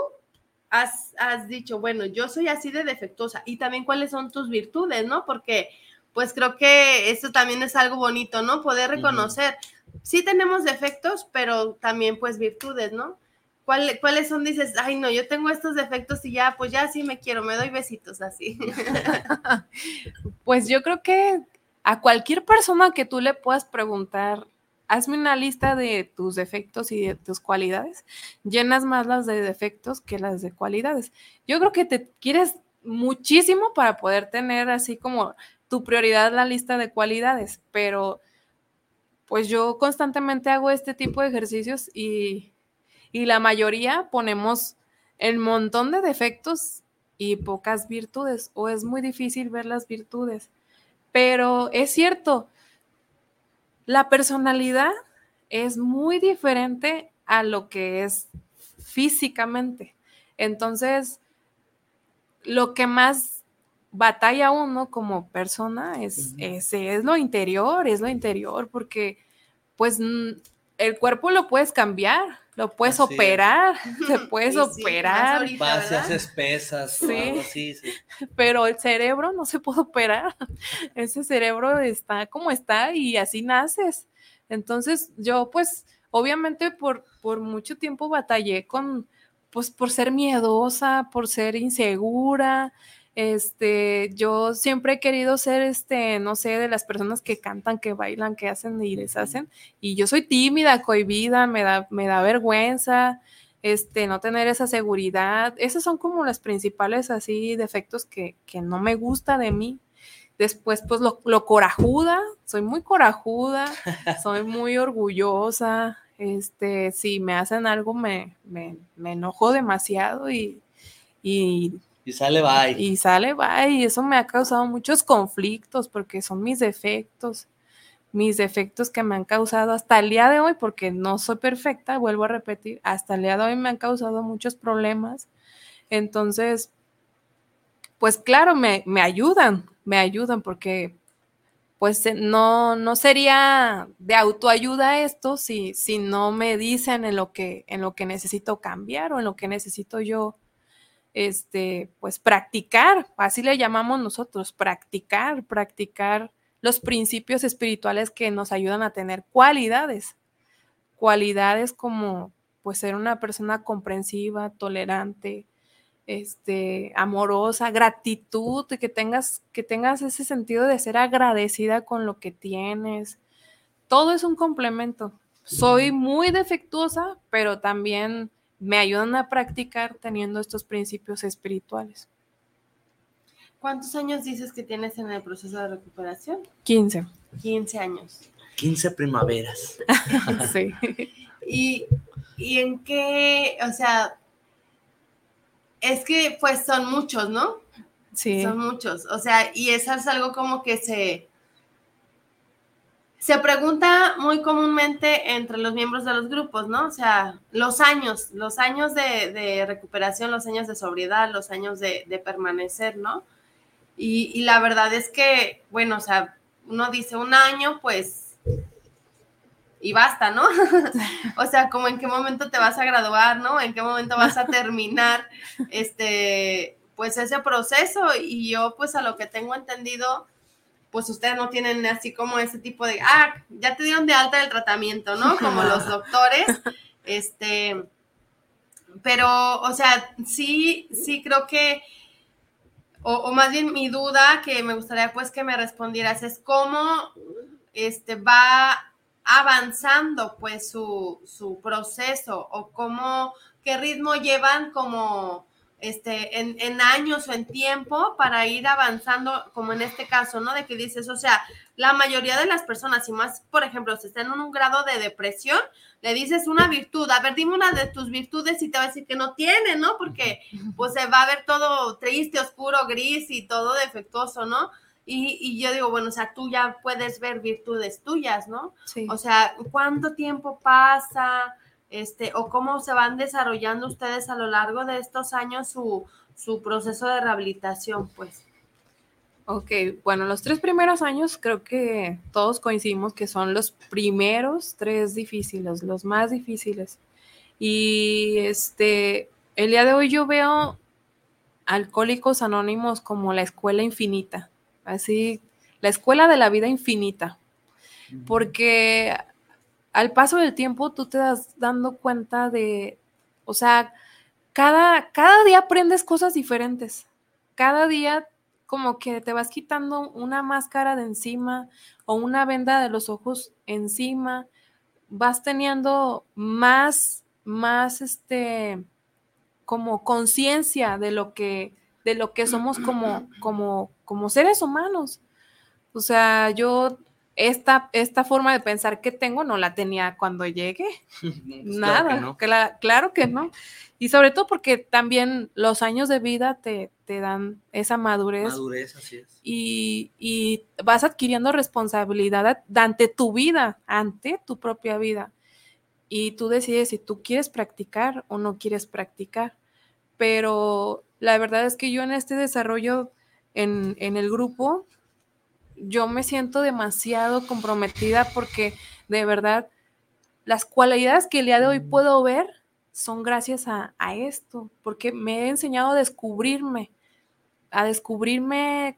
[SPEAKER 2] has, has, dicho, bueno, yo soy así de defectuosa? Y también cuáles son tus virtudes, ¿no? Porque, pues creo que eso también es algo bonito, ¿no? Poder reconocer. Sí tenemos defectos, pero también pues virtudes, ¿no? ¿Cuáles son? Dices, ay, no, yo tengo estos defectos y ya, pues ya sí me quiero, me doy besitos así.
[SPEAKER 4] pues yo creo que a cualquier persona que tú le puedas preguntar, hazme una lista de tus defectos y de tus cualidades, llenas más las de defectos que las de cualidades. Yo creo que te quieres muchísimo para poder tener así como tu prioridad la lista de cualidades, pero pues yo constantemente hago este tipo de ejercicios y y la mayoría ponemos el montón de defectos y pocas virtudes, o es muy difícil ver las virtudes. Pero es cierto, la personalidad es muy diferente a lo que es físicamente. Entonces, lo que más batalla uno como persona es, es, es, lo interior, es lo interior, porque pues el cuerpo lo puedes cambiar, lo puedes operar, te puedes operar.
[SPEAKER 3] Ahorita, espesas, sí.
[SPEAKER 4] sí. Pero el cerebro no se puede operar. Ese cerebro está como está y así naces. Entonces yo pues obviamente por, por mucho tiempo batallé con, pues por ser miedosa, por ser insegura, este, yo siempre he querido ser, este, no sé, de las personas que cantan, que bailan, que hacen y deshacen. Y yo soy tímida, cohibida, me da, me da vergüenza, este, no tener esa seguridad. Esos son como los principales así defectos que, que no me gusta de mí. Después, pues lo, lo corajuda, soy muy corajuda, soy muy orgullosa. Este, si me hacen algo, me, me, me enojo demasiado y, y
[SPEAKER 3] y sale bye.
[SPEAKER 4] Y sale bye. Y eso me ha causado muchos conflictos porque son mis defectos. Mis defectos que me han causado hasta el día de hoy, porque no soy perfecta, vuelvo a repetir, hasta el día de hoy me han causado muchos problemas. Entonces, pues claro, me, me ayudan, me ayudan porque pues eh, no, no sería de autoayuda esto si, si no me dicen en lo, que, en lo que necesito cambiar o en lo que necesito yo este, pues practicar, así le llamamos nosotros, practicar, practicar los principios espirituales que nos ayudan a tener cualidades, cualidades como pues ser una persona comprensiva, tolerante, este, amorosa, gratitud, que tengas, que tengas ese sentido de ser agradecida con lo que tienes. Todo es un complemento. Soy muy defectuosa, pero también me ayudan a practicar teniendo estos principios espirituales.
[SPEAKER 2] ¿Cuántos años dices que tienes en el proceso de recuperación?
[SPEAKER 4] 15.
[SPEAKER 2] 15 años.
[SPEAKER 3] 15 primaveras.
[SPEAKER 4] sí.
[SPEAKER 2] ¿Y, ¿Y en qué, o sea, es que pues son muchos, ¿no?
[SPEAKER 4] Sí.
[SPEAKER 2] Son muchos. O sea, y eso es algo como que se, se pregunta muy comúnmente entre los miembros de los grupos, ¿no? O sea, los años, los años de, recuperación, los años de sobriedad, los años de, permanecer, ¿no? Y, la verdad es que, bueno, o sea, uno dice un año, pues, y basta, ¿no? o sea, como en qué momento te vas a graduar, ¿no? En qué momento vas a terminar, este, pues ese proceso. Y yo, pues, a lo que tengo entendido, pues ustedes no tienen así como ese tipo de, ah, ya te dieron de alta el tratamiento, ¿no? Como los doctores, este, pero, o sea, sí, sí creo que, o, más bien mi duda que me gustaría pues que me respondieras es cómo, este, va avanzando pues su, su proceso o cómo, qué ritmo llevan como este, en, años o en tiempo para ir avanzando, como en este caso, ¿no? De que dices, o sea, la mayoría de las personas, y más, por ejemplo, si están en un grado de depresión, le dices una virtud, a ver, dime una de tus virtudes y te va a decir que no tiene, ¿no? Porque pues se va a ver todo triste, oscuro, gris y todo defectuoso, ¿no? Y, y, yo digo, bueno, o sea, tú ya puedes ver virtudes tuyas, ¿no?
[SPEAKER 4] Sí.
[SPEAKER 2] O sea, ¿cuánto tiempo pasa? Este, o cómo se van desarrollando ustedes a lo largo de estos años su, proceso de rehabilitación, pues.
[SPEAKER 4] Ok, bueno, los tres primeros años creo que todos coincidimos que son los primeros tres difíciles, los más difíciles. Y este, el día de hoy yo veo Alcohólicos Anónimos como la escuela infinita, así, la escuela de la vida infinita, porque al paso del tiempo tú te das dando cuenta de, o sea, cada, cada día aprendes cosas diferentes. Cada día como que te vas quitando una máscara de encima o una venda de los ojos encima, vas teniendo más, más, este, como conciencia de lo que, de lo que somos como, como, como seres humanos. O sea, yo esta, esta forma de pensar que tengo no la tenía cuando llegué. Nada, claro que, no. Y sobre todo porque también los años de vida te, te dan esa madurez.
[SPEAKER 3] Madurez, así es.
[SPEAKER 4] Y, y, vas adquiriendo responsabilidad ante tu vida, ante tu propia vida. y tú decides si tú quieres practicar o no quieres practicar. Pero la verdad es que yo en este desarrollo en, en el grupo, yo me siento demasiado comprometida porque de verdad las cualidades que el día de hoy puedo ver son gracias a, a, esto, porque me he enseñado a descubrirme, a descubrirme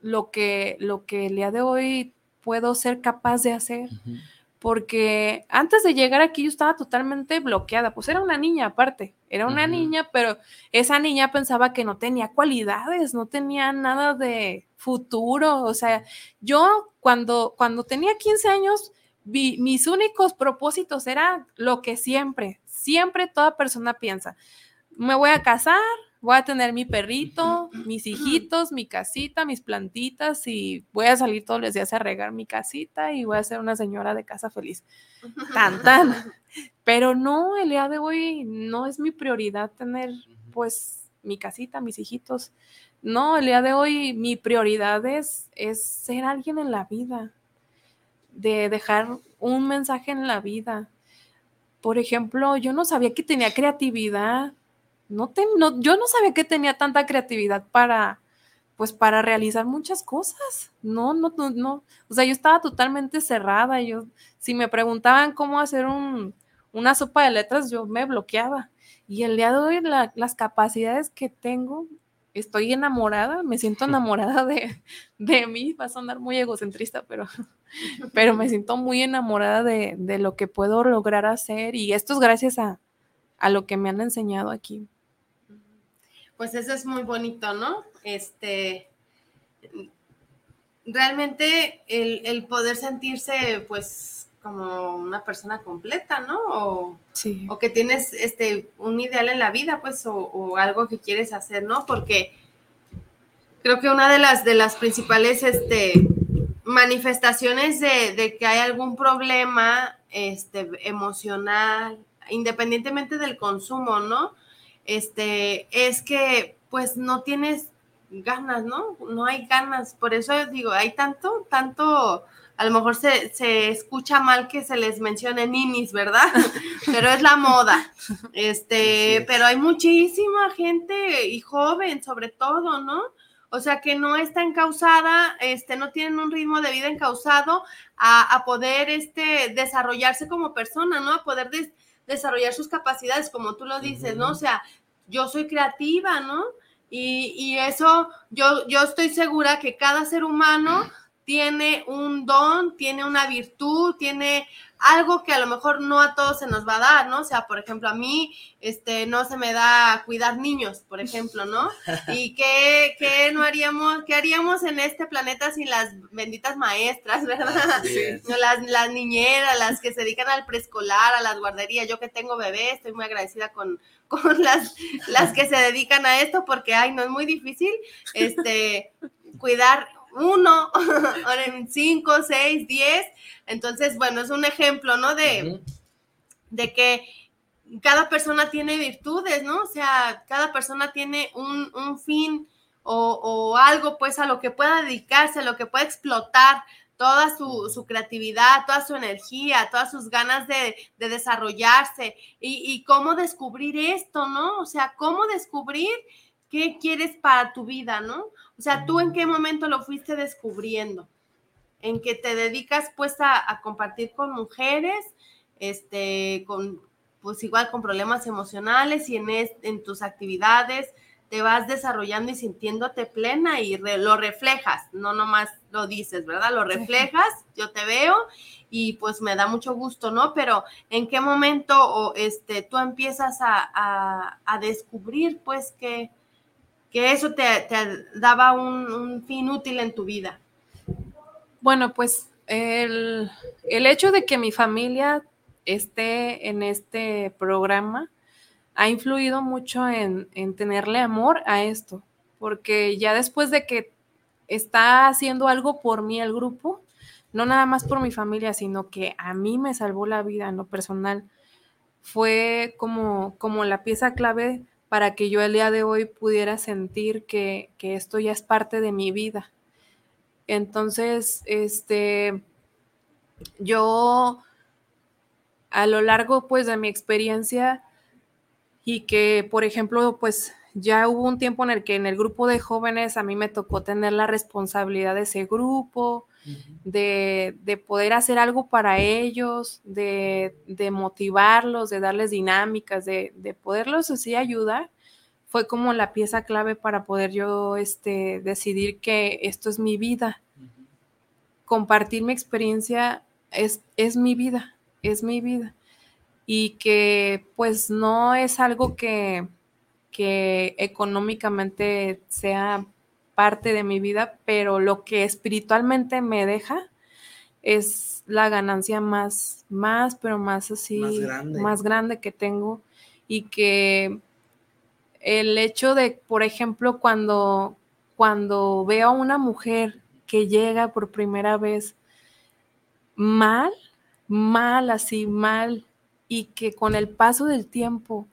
[SPEAKER 4] lo que, lo que el día de hoy puedo ser capaz de hacer. Porque antes de llegar aquí yo estaba totalmente bloqueada, pues era una niña aparte, era una niña, pero esa niña pensaba que no tenía cualidades, no tenía nada de futuro, o sea, yo cuando, cuando tenía 15 años, vi, mis únicos propósitos eran lo que siempre, siempre toda persona piensa, me voy a casar, voy a tener mi perrito, mis hijitos, mi casita, mis plantitas y voy a salir todos los días a regar mi casita y voy a ser una señora de casa feliz. Tan, tan. Pero no, el día de hoy no es mi prioridad tener pues mi casita, mis hijitos. No, el día de hoy mi prioridad es, es ser alguien en la vida, de dejar un mensaje en la vida. Por ejemplo, yo no sabía que tenía creatividad no, yo no sabía que tenía tanta creatividad para, pues para realizar muchas cosas. No, no, no, no. O sea, yo estaba totalmente cerrada. Yo, si me preguntaban cómo hacer un, una sopa de letras, yo me bloqueaba. Y el día de hoy, las capacidades que tengo, estoy enamorada, me siento enamorada de, de, mí. Va a sonar muy egocentrista, pero, pero me siento muy enamorada de, de, lo que puedo lograr hacer. Y esto es gracias a, a lo que me han enseñado aquí
[SPEAKER 2] pues eso es muy bonito, ¿no? Este, realmente el, poder sentirse, pues, como una persona completa, ¿no? O, sí. o que tienes este, un ideal en la vida, pues, o, algo que quieres hacer, ¿no? Porque creo que una de las, de las principales este, manifestaciones de, de que hay algún problema este, emocional, independientemente del consumo, ¿no? Este, es que pues no tienes ganas, ¿no? No hay ganas. Por eso digo, hay tanto, tanto, a lo mejor se, se escucha mal que se les mencione ninis, ¿verdad? pero es la moda. Este, pero hay muchísima gente y joven sobre todo, ¿no? O sea, que no está encausada, este, no tienen un ritmo de vida encausado a, a poder este, desarrollarse como persona, ¿no? A poder desarrollar sus capacidades, como tú lo dices, ¿no? O sea, yo soy creativa, ¿no? Y, y, eso, yo, yo estoy segura que cada ser humano tiene un don, tiene una virtud, tiene algo que a lo mejor no a todos se nos va a dar, ¿no? O sea, por ejemplo, a mí este, no se me da cuidar niños, por ejemplo, ¿no? ¿Y qué, qué no haríamos, qué haríamos en este planeta sin las benditas maestras, ¿verdad? Las, las niñeras, las que se dedican al preescolar, a las guarderías. Yo que tengo bebé, estoy muy agradecida con, con las, las que se dedican a esto porque, ay, no es muy difícil, este, cuidar uno, ahora en cinco, seis, diez. Entonces, bueno, es un ejemplo, ¿no? De, de que cada persona tiene virtudes, ¿no? O sea, cada persona tiene un, un fin o, o, algo, pues, a lo que pueda dedicarse, a lo que pueda explotar toda su, su, creatividad, toda su energía, todas sus ganas de, de desarrollarse y, y, cómo descubrir esto, ¿no? O sea, cómo descubrir qué quieres para tu vida, ¿no? O sea, tú en qué momento lo fuiste descubriendo, en que te dedicas pues a, a compartir con mujeres, este, con, pues igual con problemas emocionales y en, en tus actividades te vas desarrollando y sintiéndote plena y lo reflejas, no nomás lo dices, ¿verdad? Lo reflejas, yo te veo y pues me da mucho gusto, ¿no? Pero ¿en qué momento o, este, tú empiezas a, a descubrir pues que que eso te, daba un, fin útil en tu vida?
[SPEAKER 4] Bueno, pues el, hecho de que mi familia esté en este programa ha influido mucho en, en, tenerle amor a esto, porque ya después de que está haciendo algo por mí el grupo, no nada más por mi familia, sino que a mí me salvó la vida en lo personal, fue como, como la pieza clave para que yo el día de hoy pudiera sentir que, esto ya es parte de mi vida. Entonces, este, yo a lo largo pues de mi experiencia y que, por ejemplo, pues ya hubo un tiempo en el que en el grupo de jóvenes a mí me tocó tener la responsabilidad de ese grupo, de, poder hacer algo para ellos, de, motivarlos, de darles dinámicas, de, poderlos así ayudar. Fue como la pieza clave para poder yo este, decidir que esto es mi vida. Compartir mi experiencia es, es mi vida, es mi vida. Y que pues no es algo que, que económicamente sea parte de mi vida, pero lo que espiritualmente me deja es la ganancia más, más, pero más así, más grande, que tengo. Y que el hecho de, por ejemplo, cuando, cuando veo a una mujer que llega por primera vez mal, mal, así mal, y que con el paso del tiempo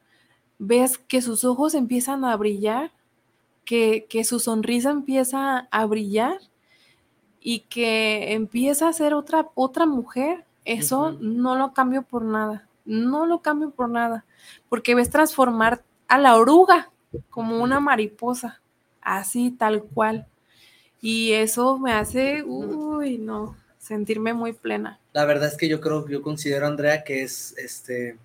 [SPEAKER 4] ves que sus ojos empiezan a brillar, que, su sonrisa empieza a brillar y que empieza a ser otra, otra mujer, eso no lo cambio por nada, no lo cambio por nada, porque ves transformar a la oruga como una mariposa, así tal cual. Y eso me hace, uy, no, sentirme muy plena.
[SPEAKER 3] La verdad es que yo creo, yo considero, Andrea, que es este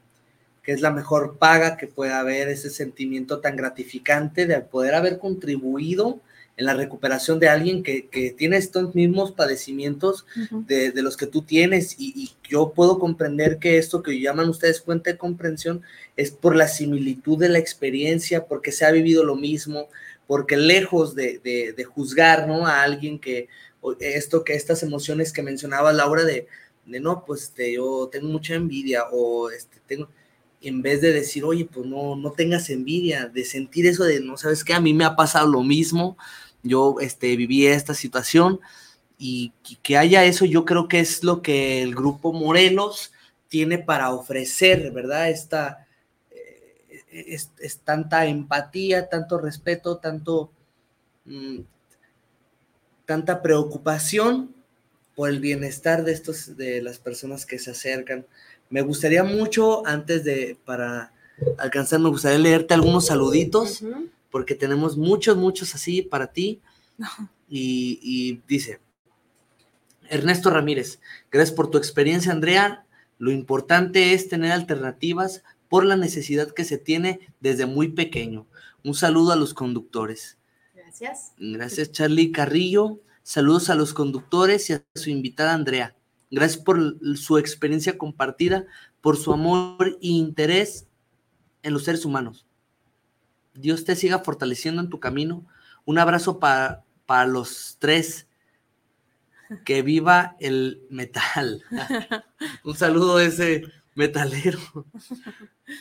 [SPEAKER 3] que es la mejor paga que puede haber, ese sentimiento tan gratificante de poder haber contribuido en la recuperación de alguien que, tiene estos mismos padecimientos de, los que tú tienes. Y, yo puedo comprender que esto que llaman ustedes cuenta de comprensión es por la similitud de la experiencia, porque se ha vivido lo mismo, porque lejos de, juzgar ¿no? a alguien que esto que estas emociones que mencionaba Laura de, de no, pues este, yo tengo mucha envidia o este, tengo en vez de decir, oye, pues no, no tengas envidia, de sentir eso de, no sabes qué, a mí me ha pasado lo mismo, yo este, viví esta situación y que haya eso, yo creo que es lo que el grupo Morelos tiene para ofrecer, ¿verdad? Esta, eh, es, tanta empatía, tanto respeto, tanto, mm, tanta preocupación por el bienestar de estos, de las personas que se acercan me gustaría mucho, antes de, para alcanzar, me gustaría leerte algunos saluditos, porque tenemos muchos, muchos así para ti. Y, y, dice, Ernesto Ramírez, gracias por tu experiencia, Andrea. Lo importante es tener alternativas por la necesidad que se tiene desde muy pequeño. Un saludo a los conductores.
[SPEAKER 2] Gracias.
[SPEAKER 3] Gracias, Charlie Carrillo. Saludos a los conductores y a su invitada Andrea. Gracias por su experiencia compartida, por su amor e interés en los seres humanos. Dios te siga fortaleciendo en tu camino. Un abrazo para, para los tres. Que viva el metal. Un saludo a ese metalero.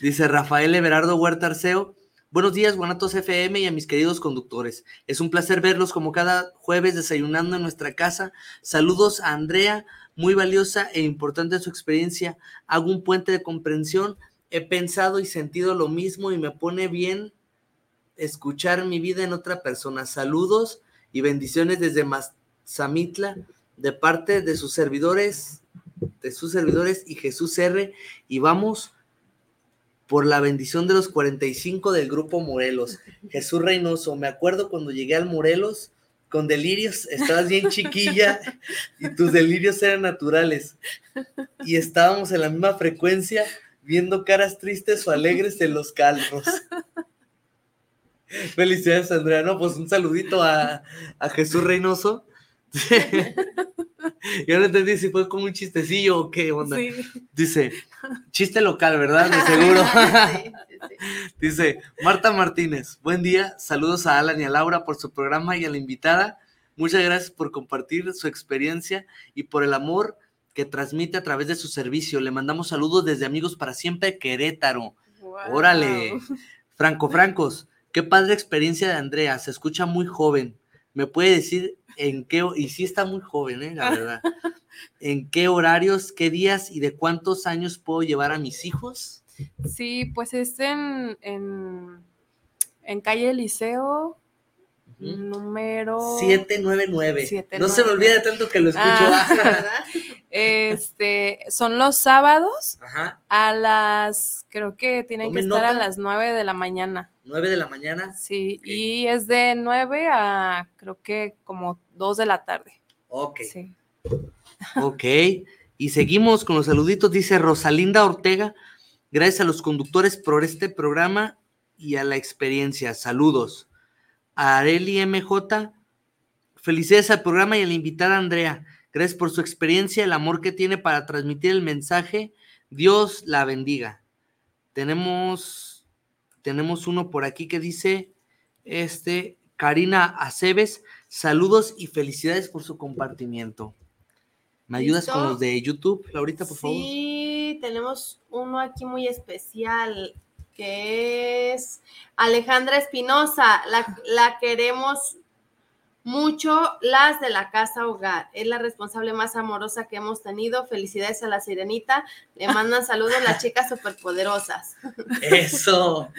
[SPEAKER 3] Dice Rafael Everardo Huerta Arceo. Buenos días, Guanatos FM y a mis queridos conductores. Es un placer verlos como cada jueves desayunando en nuestra casa. Saludos a Andrea, muy valiosa e importante su experiencia. Hago un puente de comprensión. He pensado y sentido lo mismo y me pone bien escuchar mi vida en otra persona. Saludos y bendiciones desde Mazamitla de parte de sus servidores, de sus servidores y Jesús R. Y vamos por la bendición de los 45 del grupo Morelos. Jesús Reynoso, me acuerdo cuando llegué al Morelos con delirios, estabas bien chiquilla y tus delirios eran naturales. Y estábamos en la misma frecuencia viendo caras tristes o alegres en los calvos. Felicidades, Andrea. No, pues un saludito a, Jesús Reynoso. Yo no entendí si fue como un chistecillo o qué onda. Dice, chiste local, ¿verdad? De seguro. Dice, Marta Martínez, buen día, saludos a Alan y a Laura por su programa y a la invitada. Muchas gracias por compartir su experiencia y por el amor que transmite a través de su servicio. Le mandamos saludos desde Amigos para Siempre Querétaro. Órale. Franco Francos, qué padre experiencia de Andrea, se escucha muy joven. ¿Me puede decir en qué, y sí está muy joven, ¿eh? la verdad, en qué horarios, qué días y de cuántos años puedo llevar a mis hijos?
[SPEAKER 4] Sí, pues es en, en, calle Liceo, número
[SPEAKER 3] 799. No se me olvida tanto que lo escucho. Ah,
[SPEAKER 4] Este, son los sábados a las, creo que tienen que estar a las 9 de la mañana.
[SPEAKER 3] 9 de la mañana.
[SPEAKER 4] Sí, y es de 9 a creo que como 2 de la tarde.
[SPEAKER 3] Ok. Sí. Ok. Y seguimos con los saluditos. Dice Rosalinda Ortega. Gracias a los conductores por este programa y a la experiencia. Saludos. A Areli MJ. Felicidades al programa y a la invitada Andrea. Gracias por su experiencia, el amor que tiene para transmitir el mensaje. Dios la bendiga. Tenemos, tenemos uno por aquí que dice, este, Karina Aceves, saludos y felicidades por su compartimiento. ¿Me ayudas con los de YouTube, Laurita, por favor?
[SPEAKER 2] Sí, tenemos uno aquí muy especial, que es Alejandra Espinosa. La, la queremos mucho las de la casa hogar. Es la responsable más amorosa que hemos tenido. Felicidades a la sirenita. Le mandan saludos las chicas superpoderosas.
[SPEAKER 3] Eso.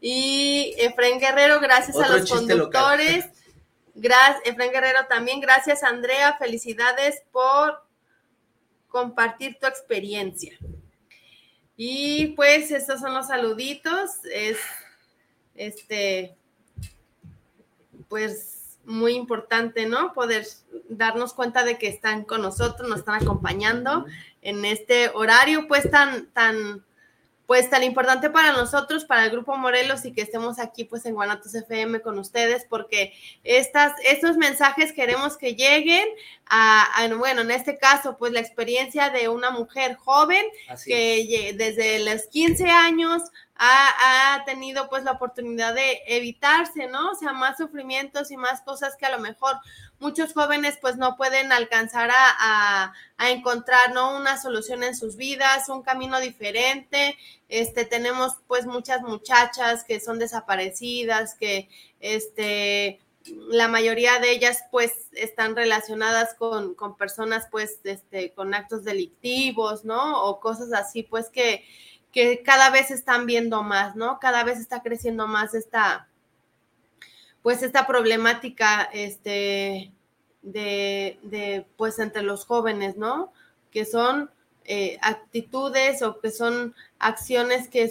[SPEAKER 2] y Efren Guerrero, gracias a los conductores. Gracias, Efren Guerrero también. Gracias, Andrea. Felicidades por compartir tu experiencia. Y pues estos son los saluditos. Es este, pues muy importante, ¿no? Poder darnos cuenta de que están con nosotros, nos están acompañando en este horario, pues tan, tan, pues tan importante para nosotros, para el Grupo Morelos y que estemos aquí pues en Guanatos FM con ustedes, porque estas, estos mensajes queremos que lleguen a, bueno, en este caso, pues la experiencia de una mujer joven que desde los 15 años ha, tenido pues la oportunidad de evitarse, ¿no? O sea, más sufrimientos y más cosas que a lo mejor muchos jóvenes pues no pueden alcanzar a, a, encontrar, ¿no? Una solución en sus vidas, un camino diferente. Este, tenemos pues muchas muchachas que son desaparecidas, que este, la mayoría de ellas pues están relacionadas con, con personas pues este, con actos delictivos, ¿no? O cosas así pues que que cada vez están viendo más, ¿no? Cada vez está creciendo más esta, pues esta problemática, este, de, de pues entre los jóvenes, ¿no? Que son eh, actitudes o que son acciones que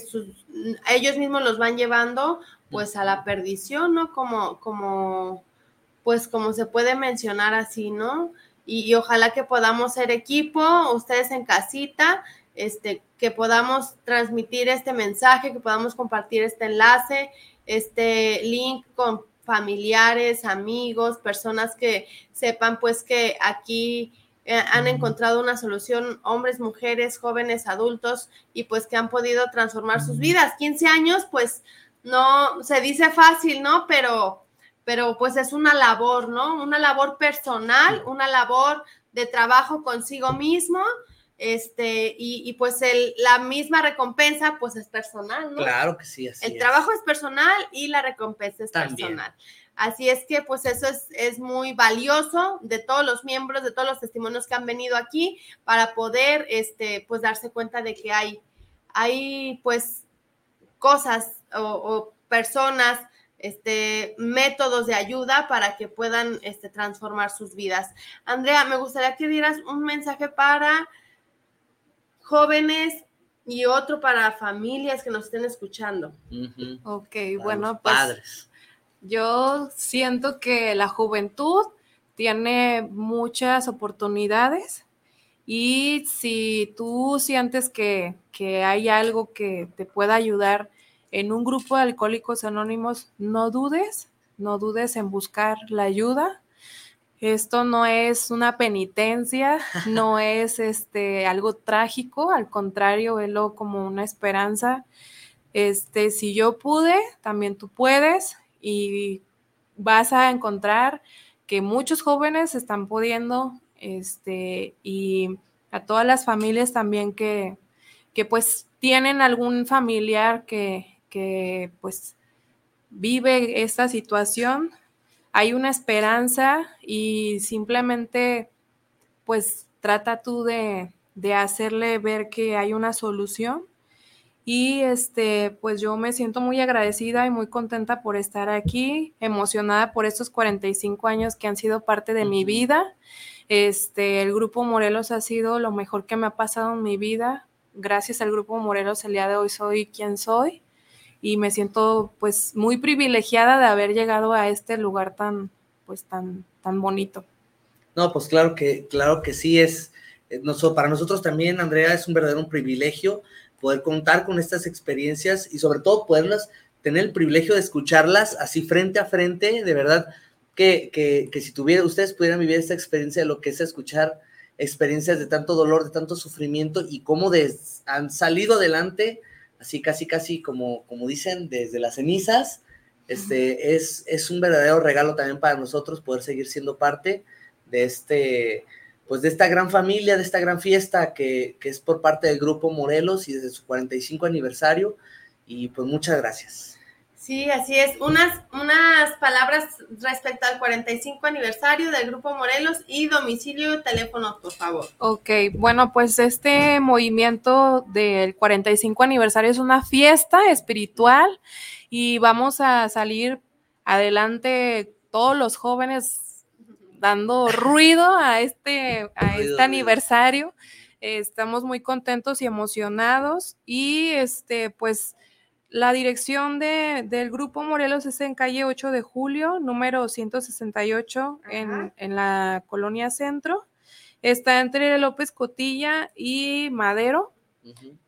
[SPEAKER 2] ellos mismos los van llevando pues a la perdición, ¿no? Como, como, pues como se puede mencionar así, ¿no? Y, y, ojalá que podamos ser equipo, ustedes en casita, este, que podamos transmitir este mensaje, que podamos compartir este enlace, este link con familiares, amigos, personas que sepan pues que aquí eh, han encontrado una solución, hombres, mujeres, jóvenes, adultos, y pues que han podido transformar sus vidas. 15 años, pues no se dice fácil, ¿no? Pero, pero pues es una labor, ¿no? Una labor personal, una labor de trabajo consigo mismo este, y, pues el, la misma recompensa pues es personal, ¿no?
[SPEAKER 3] Claro que sí, así
[SPEAKER 2] El trabajo es personal y la recompensa es personal. Así es que pues eso es, es, muy valioso de todos los miembros, de todos los testimonios que han venido aquí para poder, este, pues darse cuenta de que hay, hay pues cosas o, personas, este, métodos de ayuda para que puedan este, transformar sus vidas. Andrea, me gustaría que dieras un mensaje para jóvenes y otro para familias que nos estén escuchando.
[SPEAKER 4] Ok, bueno, pues padres. yo siento que la juventud tiene muchas oportunidades y si tú sientes que, que hay algo que te pueda ayudar en un grupo de alcohólicos anónimos, no dudes, no dudes en buscar la ayuda esto no es una penitencia, no es este algo trágico, al contrario, velo como una esperanza. Este, si yo pude, también tú puedes y vas a encontrar que muchos jóvenes están pudiendo este y a todas las familias también que, que pues tienen algún familiar que, que pues vive esta situación, hay una esperanza y simplemente pues trata tú de, hacerle ver que hay una solución Y este, pues yo me siento muy agradecida y muy contenta por estar aquí, emocionada por estos 45 años que han sido parte de mi vida. Este, el grupo Morelos ha sido lo mejor que me ha pasado en mi vida. Gracias al grupo Morelos el día de hoy soy quien soy y me siento pues muy privilegiada de haber llegado a este lugar tan pues tan tan bonito.
[SPEAKER 3] No, pues claro que claro que sí es eh, para nosotros también Andrea es un verdadero privilegio poder contar con estas experiencias y sobre todo poderlas tener el privilegio de escucharlas así frente a frente, de verdad, que, que, que si tuviera, ustedes pudieran vivir esta experiencia de lo que es escuchar experiencias de tanto dolor, de tanto sufrimiento y cómo han salido adelante, así casi, casi como, como dicen, desde las cenizas, este, es, es un verdadero regalo también para nosotros poder seguir siendo parte de este, pues de esta gran familia, de esta gran fiesta que, es por parte del Grupo Morelos y desde su 45 aniversario. Y pues muchas gracias.
[SPEAKER 2] Sí, así es. Unas, unas palabras respecto al 45 aniversario del Grupo Morelos y domicilio y teléfono, por favor.
[SPEAKER 4] Ok, bueno, pues este movimiento del 45 aniversario es una fiesta espiritual y vamos a salir adelante todos los jóvenes dando ruido a este, a este aniversario. estamos muy contentos y emocionados y este, pues la dirección de, del Grupo Morelos es en calle 8 de julio, número 168 en, en, la colonia centro. Está entre López Cotilla y Madero.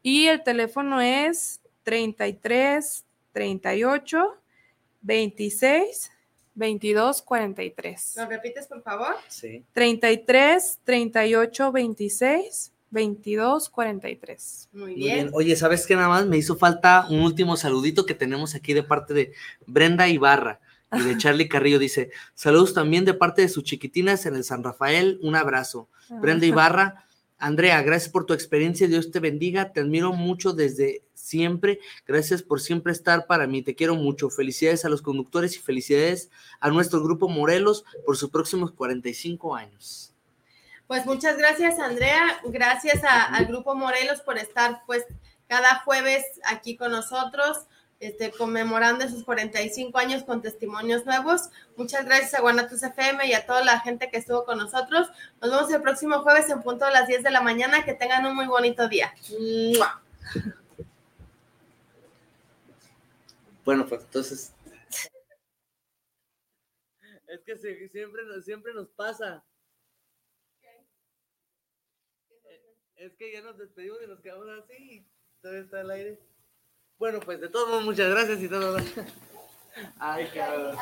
[SPEAKER 4] Y el teléfono es 33 38 26 22 43.
[SPEAKER 2] ¿Lo repites, por favor?
[SPEAKER 3] Sí.
[SPEAKER 4] 33 38 26 22 43.
[SPEAKER 2] Muy bien.
[SPEAKER 3] Oye, ¿sabes qué? Nada más me hizo falta un último saludito que tenemos aquí de parte de Brenda Ibarra y de Charlie Carrillo. Dice: Saludos también de parte de sus chiquitinas en el San Rafael. Un abrazo. Ah. Brenda Ibarra. Andrea, gracias por tu experiencia. Dios te bendiga. Te admiro mucho desde siempre. Gracias por siempre estar para mí. Te quiero mucho. Felicidades a los conductores y felicidades a nuestro grupo Morelos por sus próximos 45 años.
[SPEAKER 2] Pues muchas gracias, Andrea. Gracias al grupo Morelos por estar pues cada jueves aquí con nosotros. Este, conmemorando esos 45 años con testimonios nuevos. Muchas gracias a Guanatos FM y a toda la gente que estuvo con nosotros. Nos vemos el próximo jueves en punto de las 10 de la mañana. Que tengan un muy bonito día.
[SPEAKER 3] Bueno, pues entonces. Es que siempre, siempre nos pasa. Es que ya nos despedimos y nos quedamos así. Todavía está el aire. Bueno, pues de todos modos, muchas gracias y todo. Ay, cabrón.